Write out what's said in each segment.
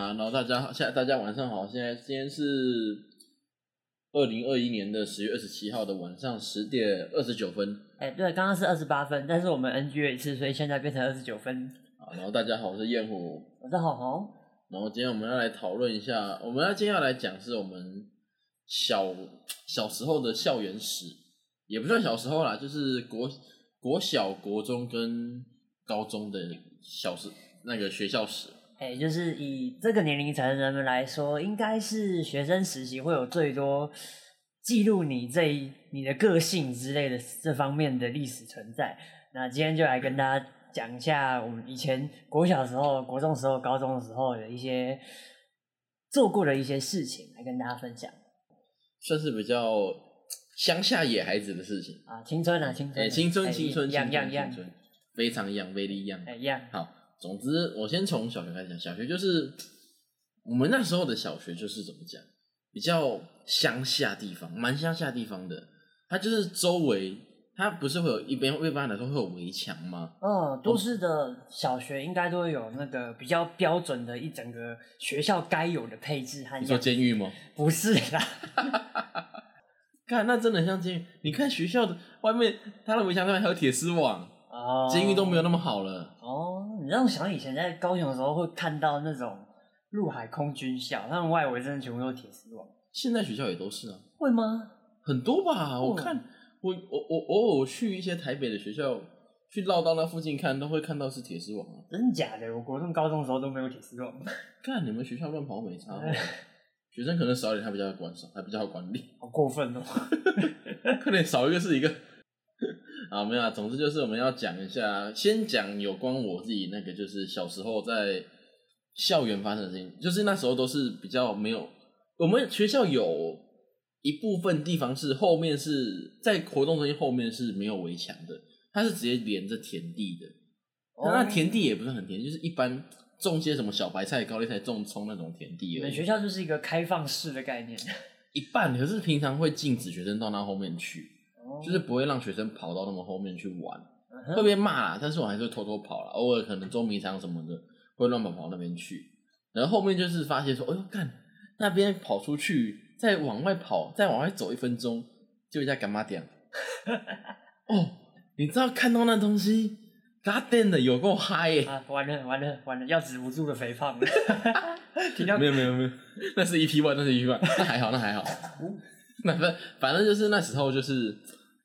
啊，然后大家现在大家晚上好，现在今天是二零二一年的十月二十七号的晚上十点二十九分哎、对，刚刚是二十八分，但是我们 NG 了一次，所以现在变成二十九分。啊。然后大家好，我是燕虎。我是好红，然后今天我们要来讨论一下，我们要今天要来讲是我们小小时候的校园史，也不算小时候啦，就是国国小、国中跟高中的小时那个学校史。哎、就是以这个年龄层的人们来说，应该是学生时期会有最多记录你这一你的个性之类的这方面的历史存在。那今天就来跟大家讲一下我们以前国小时候、国中时候、高中的时候的一些做过的一些事情，来跟大家分享算是比较乡下野孩子的事情。啊，青春啊，青春啊，哎、青春，哎青春，样青春，样样青，春，非常样，威力样。哎样，好，总之我先从小学开始讲。小学就是我们那时候的小学，就是怎么讲，比较乡下地方，蛮乡下地方的。它就是周围，它不是会有一边一般来说会有围墙吗？嗯，都市的小学应该都会有那个比较标准的一整个学校该有的配置和你说。监狱吗？不是啦，看，那真的很像监狱。你看学校的外面，它的围墙上面还有铁丝网，哦，监狱都没有那么好了。哦，你让我想以前在高雄的时候会看到那种陆海空军校，他们外围真的全部都是铁丝网，现在学校也都是啊，会吗？很多吧？我哦看我我我偶尔去一些台北的学校，去绕到那附近看，都会看到是铁丝网啊。真的假的？我国中、高中的时候都没有铁丝网，看你们学校乱跑没差，学生可能少一点，他比较管少，他比较好管理，好过分哦！快点少一个是一个。啊，没有啊，总之就是我们要讲一下，先讲有关我自己那个，就是小时候在校园发生的事情，就是那时候都是比较没有，我们学校有一部分地方是后面是在活动中心后面是没有围墙的，它是直接连着田地的，哦。那田地也不是很田，就是一般种些什么小白菜、高丽菜、种葱那种田地而已。你们学校就是一个开放式的概念，一半，可是平常会禁止学生到那后面去，哦就是不会让学生跑到那么后面去玩，嗯哼会被骂啦。但是我还是会偷偷跑了，偶尔可能捉迷藏什么的会乱跑跑那边去。然后后面就是发现说，哎呦干，那边跑出去，再往外跑，再往外走一分钟，就一家干妈点。哦，你知道看到那东西，God damn 的有够嗨耶！啊，完了完了完了，要止不住的肥胖了，听到没有没有没有，那是 EP one，那是 EP one，那还好，那还好。那反反正就是那时候就是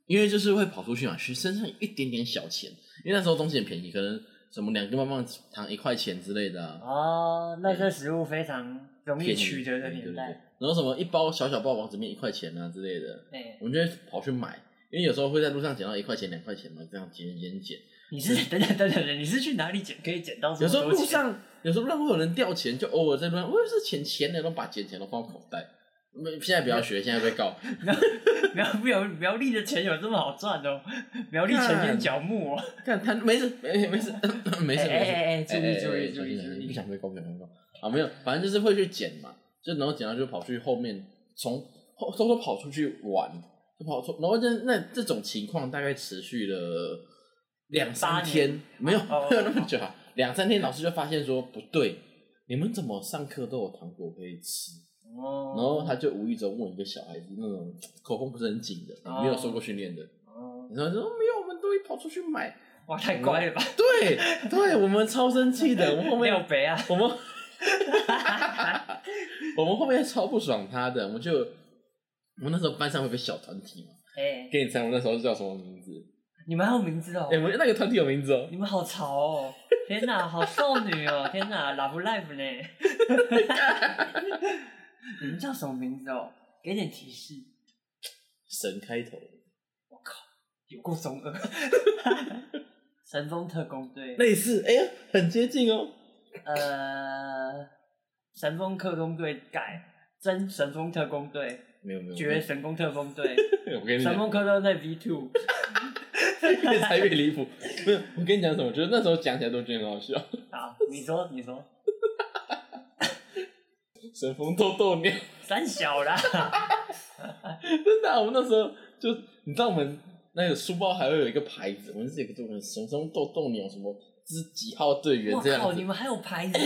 因为就是会跑出去嘛，学身上有一点点小钱，因为那时候东西很便宜，可能什么两根棒棒糖一块钱之类的啊，哦，那些食物非常容易取得的年代，然后什么一包小小包王子面一块钱啊之类的，对，我们就会跑去买，因为有时候会在路上捡到一块钱两块钱嘛，这样捡捡捡。你是等等等等等，你是去哪里捡可以捡到这有时候？路上有时候路上会有人掉钱，就偶尔在路上，我也是捡钱的，都把捡钱都放口袋。没现在不要学，现在被告。苗苗苗栗的钱有这么好赚哦？苗栗前边角木哦，看他没事，没没事，没事没事。哎哎哎注意注意注意注意不想被告，不想被告。啊，没有，反正就是会去捡嘛，就然后捡到就跑去后面，从后偷偷跑出去玩，就跑出，然后这那这种情况大概持续了两三天，没有哦 没有那么久啊，两三天，老师就发现说不对，你们怎么上课都有糖果可以吃？哦，然后他就无意中问一个小孩子，那种口风不是很紧的，哦没有受过训练的，哦，然后说没有，我们都会跑出去买。哇，太乖了吧？对对，我们超生气的，我们后面廖北啊，我们 我们后面超不爽他的，我们就我们那时候班上会有个小团体嘛，哎，给你猜我们那时候叫什么名字？你们还有名字哦哎、？我们那个团体有名字哦，你们好潮哦！天哪，好少女哦！天哪，Love Life 呢？你们叫什么名字哦？给点提示。神开头，我靠，有够中二。神风特工队，类似，哎呀，很接近哦。呃，神风特工队改真神风特工队，没有没有，绝神风特工队，我跟你讲，神风特工队 V two。越猜越离谱。不是，我跟你讲什么？我觉得那时候讲起来都觉得很好笑。好，你说，你说，神风豆豆鸟，三小啦。真的啊、我们那时候就，你知道我们那个书包还会有一个牌子，我们是有个这种神风豆豆鸟什么之几号队员这样子你，们还有牌子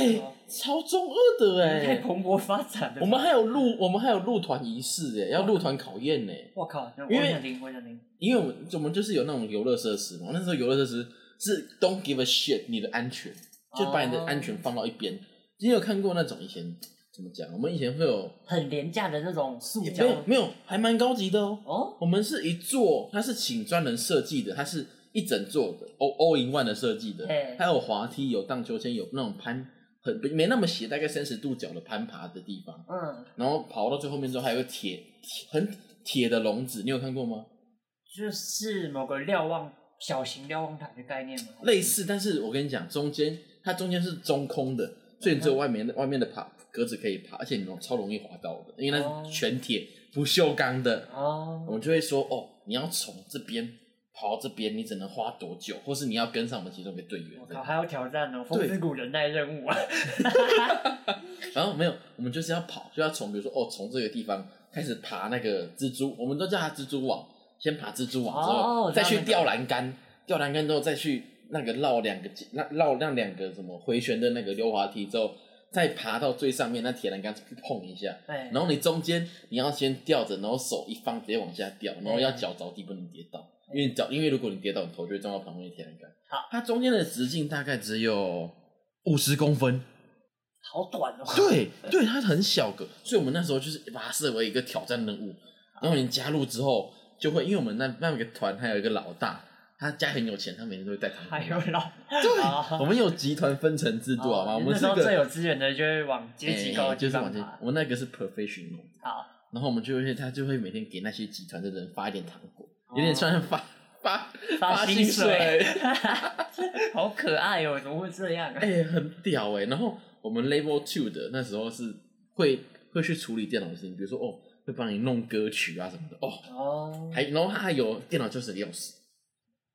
超中二的你哎、们太蓬勃发展了。我们还有入我们还有入团仪式哎，要入团考验呢。我靠，我因为想听，我想听。因为我们我们就是有那种游乐设施嘛，那时候游乐设施是 don't give a shit 你的安全，就把你的安全放到一边。你有看过那种以前怎么讲？我们以前会有很廉价的那种塑没有胶没有，还蛮高级的哦。哦，我们是一座，它是请专人设计的，它是一整座的 all in one 的设计的对，它有滑梯，有荡秋千，有那种攀很没那么斜，大概三十度角的攀爬的地方。嗯，然后跑到最后面之后，还有个铁铁很铁的笼子，你有看过吗？就是某个瞭望小型瞭望塔的概念吗？类似，但是我跟你讲，中间它中间是中空的，所以你只有外面的外面的爬格子可以爬，而且你超容易滑倒的，因为哦那是全铁不锈钢的。哦我，们就会说，哦，你要从这边跑到这边，你只能花多久，或是你要跟上我们其中一个队员我。靠，还有挑战哦，风对之谷忍耐任务啊！然后没有，我们就是要跑，就要从比如说，哦，从这个地方开始爬那个蜘蛛，我们都叫它蜘蛛网，先爬蜘蛛网之哦后，再去吊栏杆，吊栏杆之后再去那个绕两个那绕那两个什么回旋的那个溜滑梯之后，再爬到最上面那铁栏杆碰一下，哎，然后你中间你要先吊着，然后手一放直接往下掉，然后要脚着地不能跌倒，因为你脚因为如果你跌倒，你头就会撞到旁边的铁栏杆。好，它中间的直径大概只有五十公分。好短哦。对 对，它很小个，所以我们那时候就是把它设为一个挑战任务。然后你加入之后，就会因为我们那那个团还有一个老大，他家很有钱，他每天都会带糖。还有老 对哦，我们有集团分成制度好吗？我们那时候最有资源的就会往阶级高就是往前方爬。我那个是 professional，好，然后我们就会他就会每天给那些集团的人发一点糖果，有点像发发薪发薪水水，好可爱哦，怎么会这样啊？哎、很屌哎、然后我们 level two 的那时候是会会去处理电脑的事情，比如说哦，会帮你弄歌曲啊什么的哦，哦还然后他还有电脑就是钥匙，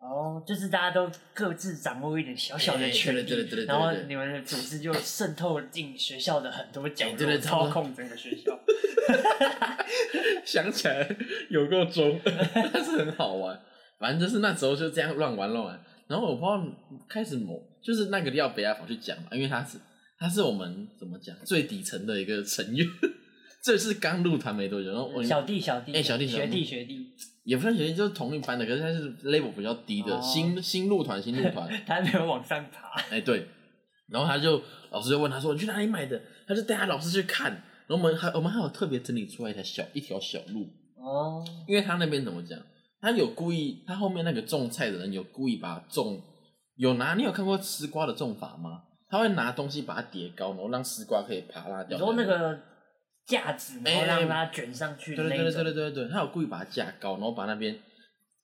哦，就是大家都各自掌握一点小小的哎权利，对对对对对对然后你们的组织就渗透进学校的很多角落，哎对对差不多操控整个学校。想起来有够中，但是很好玩。反正就是那时候就这样乱玩乱玩，然后我不知道开始某就是那个要北亚跑去讲嘛，因为他是他是我们怎么讲最底层的一个成员，这是刚入团没多久，然后我小弟小弟，哎小弟小弟。学弟学弟，也不算学弟，就是同一班的，可是他是 level 比较低的、哦。新新入团新入团，他还没有往上爬。哎、对，然后他就老师就问他说你去哪里买的，他就带他老师去看，然后我们还我们还有特别整理出来一条小一条小路，哦，因为他那边怎么讲，他有故意，他后面那个种菜的人有故意把它种，有拿你有看过丝瓜的种法吗？他会拿东西把它叠高，然后让丝瓜可以爬拉掉。你说那个架子，然后哎让它卷上去的对对对。对对对对，他有故意把它架高，然后把那边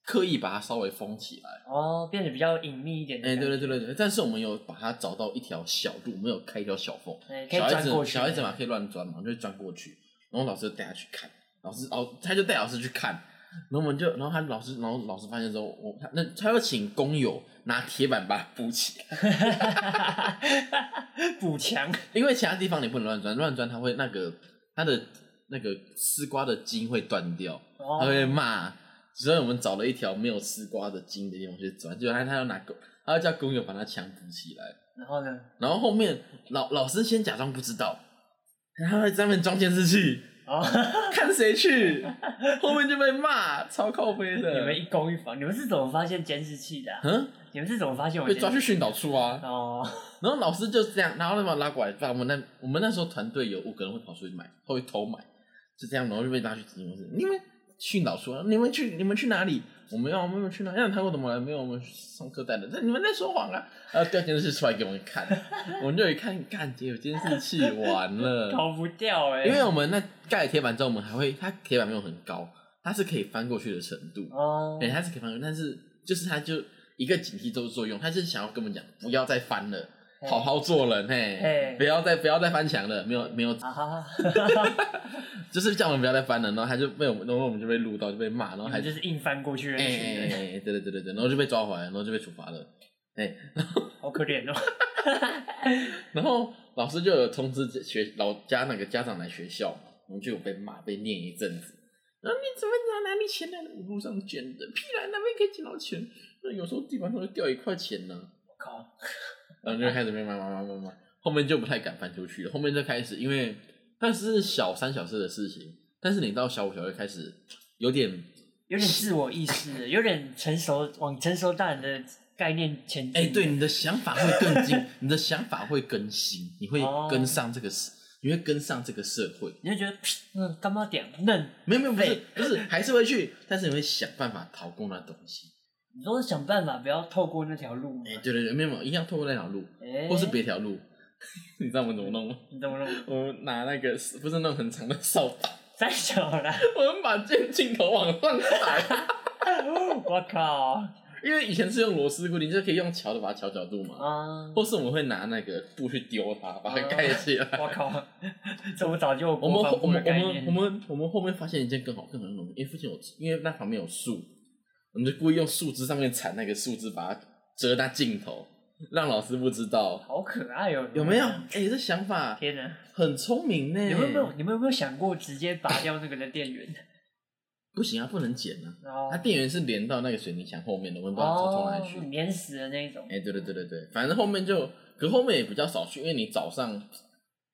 刻意把它稍微封起来。哦，变得比较隐秘一点的哎、感觉。对对对对对，但是我们有把它找到一条小路，没有开一条小缝，哎可以小孩钻过去子小孩子嘛可以乱钻嘛，就会钻过去，然后老师就带他去看，老师哦他就带老师去看，然后我们就然后他老师然后老师发现之后，我他那他要请工友拿铁板把它补起来，补墙。因为其他地方你不能乱钻，乱钻它会那个它的那个丝瓜的筋会断掉，哦他会骂，所以我们找了一条没有丝瓜的筋的地方去钻，结果他他要拿狗，他要叫工友把他墙补起来。然后呢？然后后面老老师先假装不知道，然后在上面装监视器，哦，看谁去，后面就被骂，超靠背的。你们一攻一防，你们是怎么发现监视器的啊、嗯，你们是怎么发现我被？抓去训导处啊。哦，然后老师就这样，然后就把我拉过来，把我们那我们那时候团队有五个人会跑出去买，会偷买，就这样，然后就被拉去执行室。你们训导处啊，你们去你们去哪里？我们要我们去哪？让他们怎么来？没有，我们上课带的。那你们在说谎啊！然后调监视器出来给我们看，我们就一看，干，有监视器，完了。逃不掉哎、因为我们那盖了铁板之后，我们还会，它铁板没有很高，它是可以翻过去的程度，哦，对，它是可以翻过去，但是就是它就一个警惕作作用，它就是想要跟我们讲，不要再翻了，嘿好好做人，嘿。嘿，不要再不要再翻墙了，没有没有，就是叫我们不要再翻了，然后他就被我们，然后我们就被录到，就被骂，然后还就是硬翻过去的哎对对对对对，然后就被抓回来，然后就被处罚了，哎，好可怜哦。然后老师就有通知学老家那个家长来学校嘛，我们就有被骂被念一阵子。然后你怎么拿哪里钱来的？路上捡的，屁啦，那边可以捡到钱。那有时候地板上会掉一块钱呢、我靠，然后就开始慢慢慢慢慢慢，后面就不太敢翻出去了。后面就开始，因为那是小三小四的事情，但是你到小五小六开始有点有点自我意识，有点成熟，往成熟大人的概念前进。哎、对，你的想法会更精，你的想法会更新，你会哦跟上这个社，你会跟上这个社会。你会觉得，嗯，干嘛点嫩？没有没有，不是不是，还是会去，但是你会想办法逃过那东西。你都是想办法不要透过那条路吗哎、？对对对，没有没有，一样透过那条路，哎或是别条路。你知道我们怎么弄吗？你怎么弄？我们拿那个不是那种很长的扫把，太小了，我们把镜镜头往上抬，我靠！因为以前是用螺丝固定，就可以用桥的把它调角度嘛。啊，或是我们会拿那个布去丢它，把它盖起来。我靠！这我早就有我们国防部后我们我的概念。们我们我们后面发现一件更好更好的东西，因为附近有，因为那旁边有树，我们就故意用树枝上面缠那个树枝，把它遮那镜头，让老师不知道。好可爱哦！有没有？哎、这想法天哪！很聪明呢。你们有没有你们有没有想过直接拔掉那个的电源？不行啊，不能剪啊。它电源是连到那个水泥墙后面的，我们不知道从哪里去。哦，粘死的那一种。哎、对对对对对，反正后面就，可后面也比较少去，因为你早上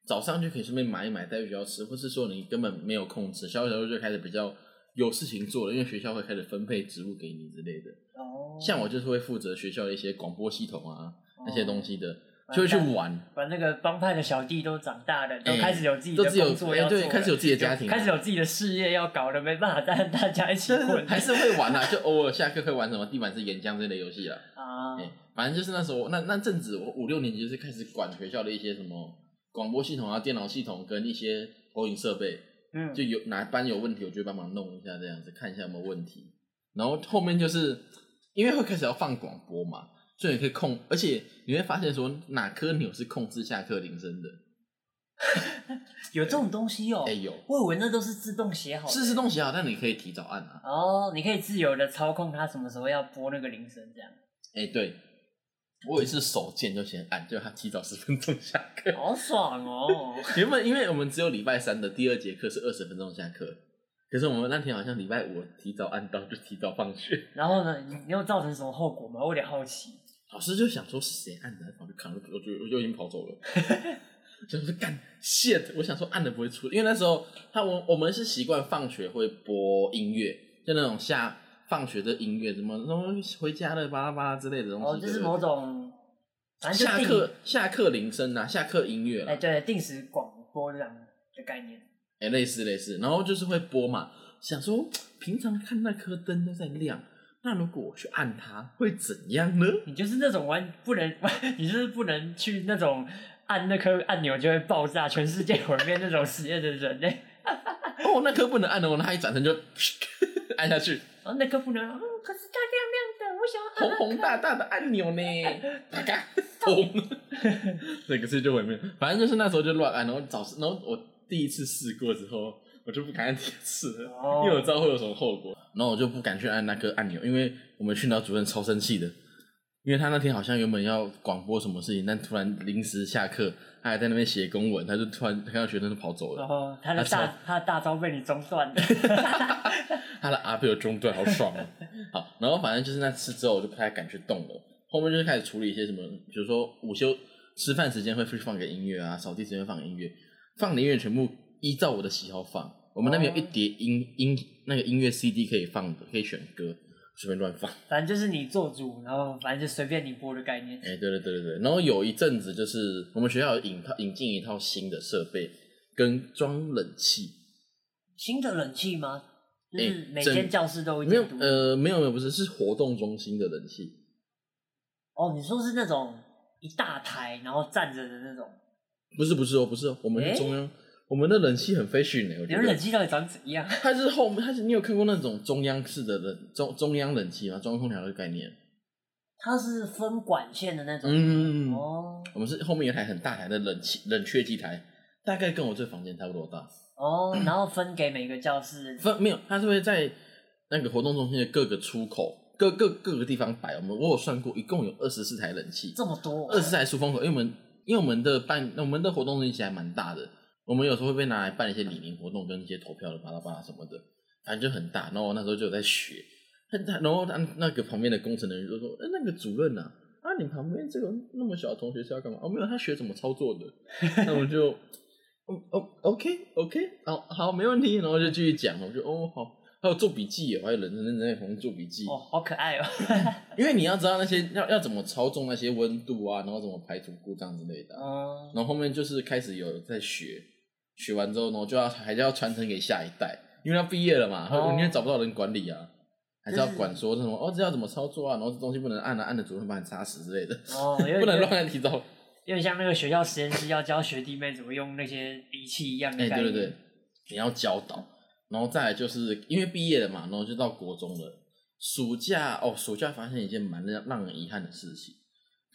早上就可以顺便买一买带去学校吃，或是说你根本没有空吃，小小就开始比较有事情做了，因为学校会开始分配职务给你之类的。哦，像我就是会负责学校的一些广播系统啊那些东西的，哦就会去玩。把那个帮派的小弟都长大了，都哎开始有自己的都自有工作要做了，哎对开始有自己的家庭开始有自己的事业要搞了，没办法再和大家一起混，还是会玩啊，就偶尔下课会玩什么地板式岩浆这类游戏啊。啊。哎、反正就是那时候，那那阵子我五六年级就是开始管学校的一些什么广播系统啊、电脑系统跟一些投影设备，嗯，就有哪班有问题，我就帮忙弄一下，这样子看一下有没有问题。然后后面就是因为会开始要放广播嘛，所以你可以控，而且你会发现说哪颗钮是控制下课铃声的。有这种东西哦哎、。有，我以为那都是自动写好的。是自动写好，但你可以提早按啊。哦，你可以自由的操控它什么时候要播那个铃声，这样。哎、对，我也是手贱就先按，就他提早十分钟下课。好爽哦！原本因为我们只有礼拜三的第二节课是二十分钟下课，可是我们那天好像礼拜五提早按到，就提早放学。然后呢，你你有造成什么后果吗？我有点好奇。老师就想说是谁按的，然后就看，我就我就已经跑走了。想说干 shit，我想说按的不会出，因为那时候他我我们是习惯放学会播音乐，就那种下放学的音乐，什么什么回家了巴拉巴拉之类的东西。哦，就是某种，反正下课下课铃声啊，下课音乐啦哎，对，定时广播这样的概念。哎、类似类似，然后就是会播嘛，想说平常看那颗灯都在亮，那如果我去按它会怎样呢？你就是那种完不能，你就是不能去那种按那颗按钮就会爆炸、全世界毁灭那种实验的人类。哦，那颗不能按的，我拿一转身就 按下去，哦，那个不能，哦，可是它亮亮的，我想要红红大大的按钮呢，啪嘎，砰，那个是就毁灭。反正就是那时候就乱按，然后早，然后我第一次试过之后，我就不敢按第二次因为我知道会有什么后果，然后我就不敢去按那个按钮，因为我们训导主任超生气的。因为他那天好像原本要广播什么事情，但突然临时下课，他还在那边写公文，他就突然看到学生就跑走了然。后他的大他的大招被你中断了。他的阿被我中断，好爽哦、好，然后反正就是那次之后，我就不太敢去动了。后面就是开始处理一些什么，比如说午休吃饭时间会去放个音乐啊，扫地时间放音乐，放的音乐全部依照我的喜好放。我们那边有一叠音音那个音乐 CD 可以放的，可以选歌，随便乱放。反正就是你做主，然后反正就随便你播的概念。哎、对对对对对。然后有一阵子就是我们学校有引套引进一套新的设备，跟装冷气。新的冷气吗？就是每间教室都有一没有呃没有没有不是是活动中心的冷气。哦，你说是那种一大台然后站着的那种？不是不是哦，不是哦，我们是中央，我们的冷气很 fashion 呢、我你们觉得。冷气到底长怎样？它是后面，它是你有看过那种中央式的冷中中央冷气吗？中央空调的概念。它是分管线的那种。嗯，哦我们是后面有一台很大台的冷气冷却机台，大概跟我这房间差不多大。哦，然后分给每个教室。分没有，它是会在那个活动中心的各个出口、各各各个地方摆。我们我有算过，一共有二十四台冷气，这么多，二十台出风口，因为我们因为我们的办我们的活动中心其实还蛮大的，我们有时候会被拿来办一些礼龄活动跟一些投票的巴拉巴拉什么的，反正就很大。然后我那时候就有在学，他他然后他那个旁边的工程人员就说：“哎、那个主任啊，啊你旁边这个那么小的同学是要干嘛？哦，没有，他学怎么操作的。那我就，哦哦，OK OK，好好，没问题。然后就继续讲，我就哦好，还有做笔记还有人认真在旁边做笔记。哦，好可爱哦。因为你要知道那些要要怎么操纵那些温度啊，然后怎么排除故障之类的。嗯，然后后面就是开始有在学，学完之后，然后就要还是要传承给下一代，因为他毕业了嘛，他因为找不到人管理啊，还是要管说什么哦，这要怎么操作啊，然后这东西不能按啊，按了主任会把你插死之类的，哦，不能点乱按提早。有点像那个学校实验室要教学弟妹怎么用那些仪器一样的哎、概念。对对对，你要教导，然后再来就是因为毕业了嘛，然后就到国中了。暑假哦，暑假发现一件蛮让让人遗憾的事情。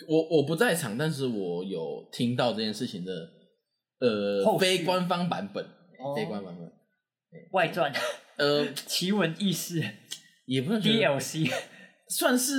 我我不在场，但是我有听到这件事情的呃后续非官方版本，哦非官方版本。外传呃，奇闻异事也不能觉得 DLC 算是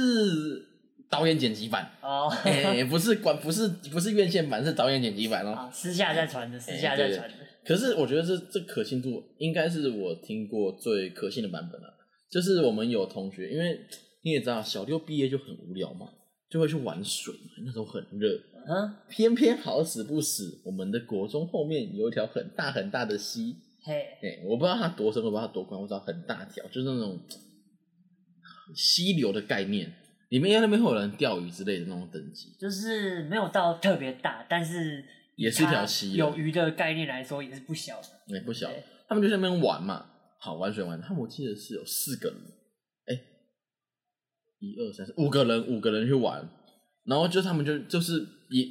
导演剪辑版，哦，哎、不是管不是不是院线版，是导演剪辑版哦。啊，私下在传的，私下在传的。可是我觉得这这可信度应该是我听过最可信的版本了。就是我们有同学，因为你也知道，小六毕业就很无聊嘛，就会去玩水嘛，那时候很热。嗯，偏偏好死不死，我们的国中后面有一条很大很大的溪，嘿，哎、我不知道它多深，我不知道它多宽，我知道很大条，就是那种溪流的概念，里面那边会有人钓鱼之类的那种等级。就是没有到特别大，但是也是一条溪有鱼的概念来说也是不小的。也、不小，他们就在那边玩嘛，好玩水玩。他们我记得是有四个人，哎、一二三四五个人，五个人去玩，然后就他们就就是也，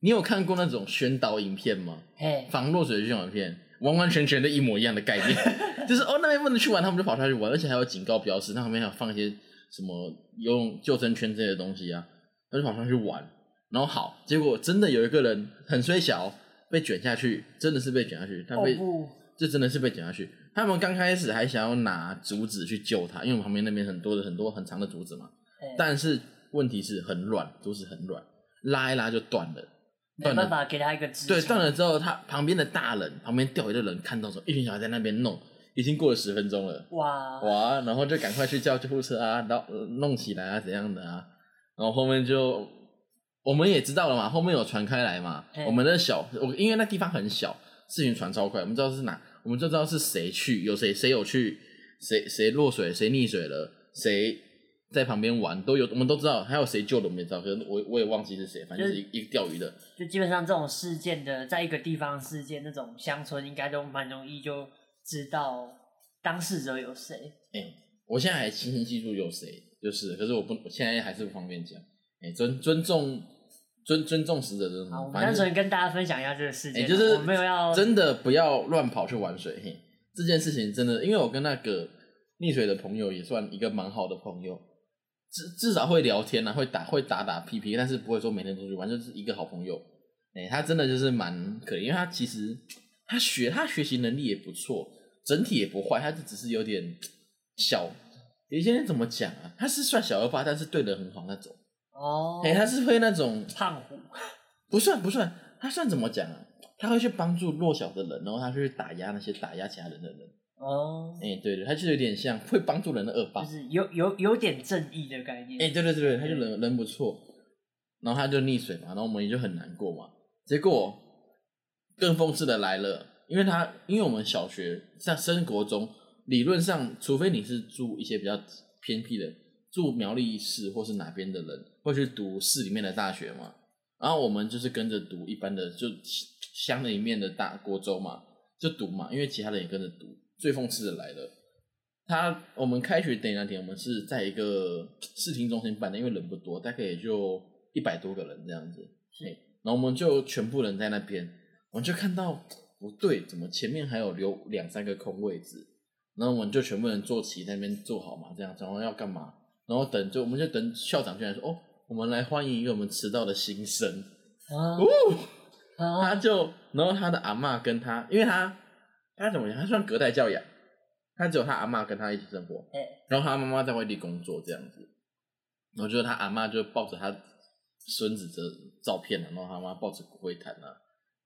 你有看过那种宣导影片吗？嘿，防落水的宣导影片，完完全全的一模一样的概念，就是哦那边不能去玩，他们就跑下去玩，而且还有警告标识，那旁边还有放一些什么游泳救生圈之类的东西啊，他就跑上去玩，然后好，结果真的有一个人很衰小，被卷下去，真的是被卷下去，他被、哦不，就真的是被卷下去。他们刚开始还想要拿竹子去救他，因为我们旁边那边很多的很多很长的竹子嘛，但是问题是很软，竹子很软，拉一拉就断了。没办法给他一个支对，撑断了之后，他旁边的大人，旁边钓鱼的人看到说，一群小孩在那边弄，已经过了十分钟了，哇，哇，然后就赶快去叫救护车啊，然后呃弄起来啊，怎样的啊，然后后面就我们也知道了嘛，后面有传开来嘛，我们的小，我因为那地方很小，事情传超快，我们知道是哪，我们就知道是谁去，有谁谁有去，谁谁落水，谁溺水了，谁在旁边玩都有，我们都知道，还有谁救的我们也知道，可是我我也忘记是谁，反正就是一一个钓鱼的，就基本上这种事件的，在一个地方事件，那种乡村应该都蛮容易就知道当事者有谁。哎、我现在还清晰记住有谁，就是，可是我不，我现在还是不方便讲。哎、尊尊重尊尊重死者的好，我们单纯跟大家分享一下这个事哎、件，就是我没有要真的不要乱跑去玩水。嘿，这件事情真的，因为我跟那个溺水的朋友也算一个蛮好的朋友，至至少会聊天啊，会打会打打屁屁，但是不会说每天出去玩，就是一个好朋友。哎、他真的就是蛮可怜，因为他其实他学他学习能力也不错，整体也不坏，他就只是有点小。有些人怎么讲啊？他是算小二八，但是对人很好那种。哦，哎、他是会那种胖虎 不算不算，他算怎么讲啊？他会去帮助弱小的人，然后他去打压那些打压其他人的人。哦，哎、对对，他就有点像会帮助人的恶霸。哎、就是有有有点正义的概念。对对对对，他就人人不错，然后他就溺水嘛，然后我们也就很难过嘛。结果更讽刺的来了，因为他因为我们小学在升国中，理论上除非你是住一些比较偏僻的，住苗栗市或是哪边的人，会去读市里面的大学嘛。然后我们就是跟着读一般的，就乡里面的大国中嘛，就读嘛，因为其他人也跟着读。最讽刺的来了，他我们开学等那天，我们是在一个视听中心办的，因为人不多，大概也就一百多个人这样子。然后我们就全部人在那边，我们就看到不对，怎么前面还有留两三个空位置？然后我们就全部人坐齐在那边坐好嘛，这样，然后要干嘛？然后等就我们就等校长进来说，哦，我们来欢迎一个我们迟到的新生。啊哦，啊他就，然后他的阿嬷跟他，因为他他怎么讲？他算隔代教养，他只有他阿妈跟他一起生活，哎。然后他妈妈在外地工作这样子，然后就是他阿妈就抱着他孙子的照片啊，然后他妈抱着骨灰坛啊，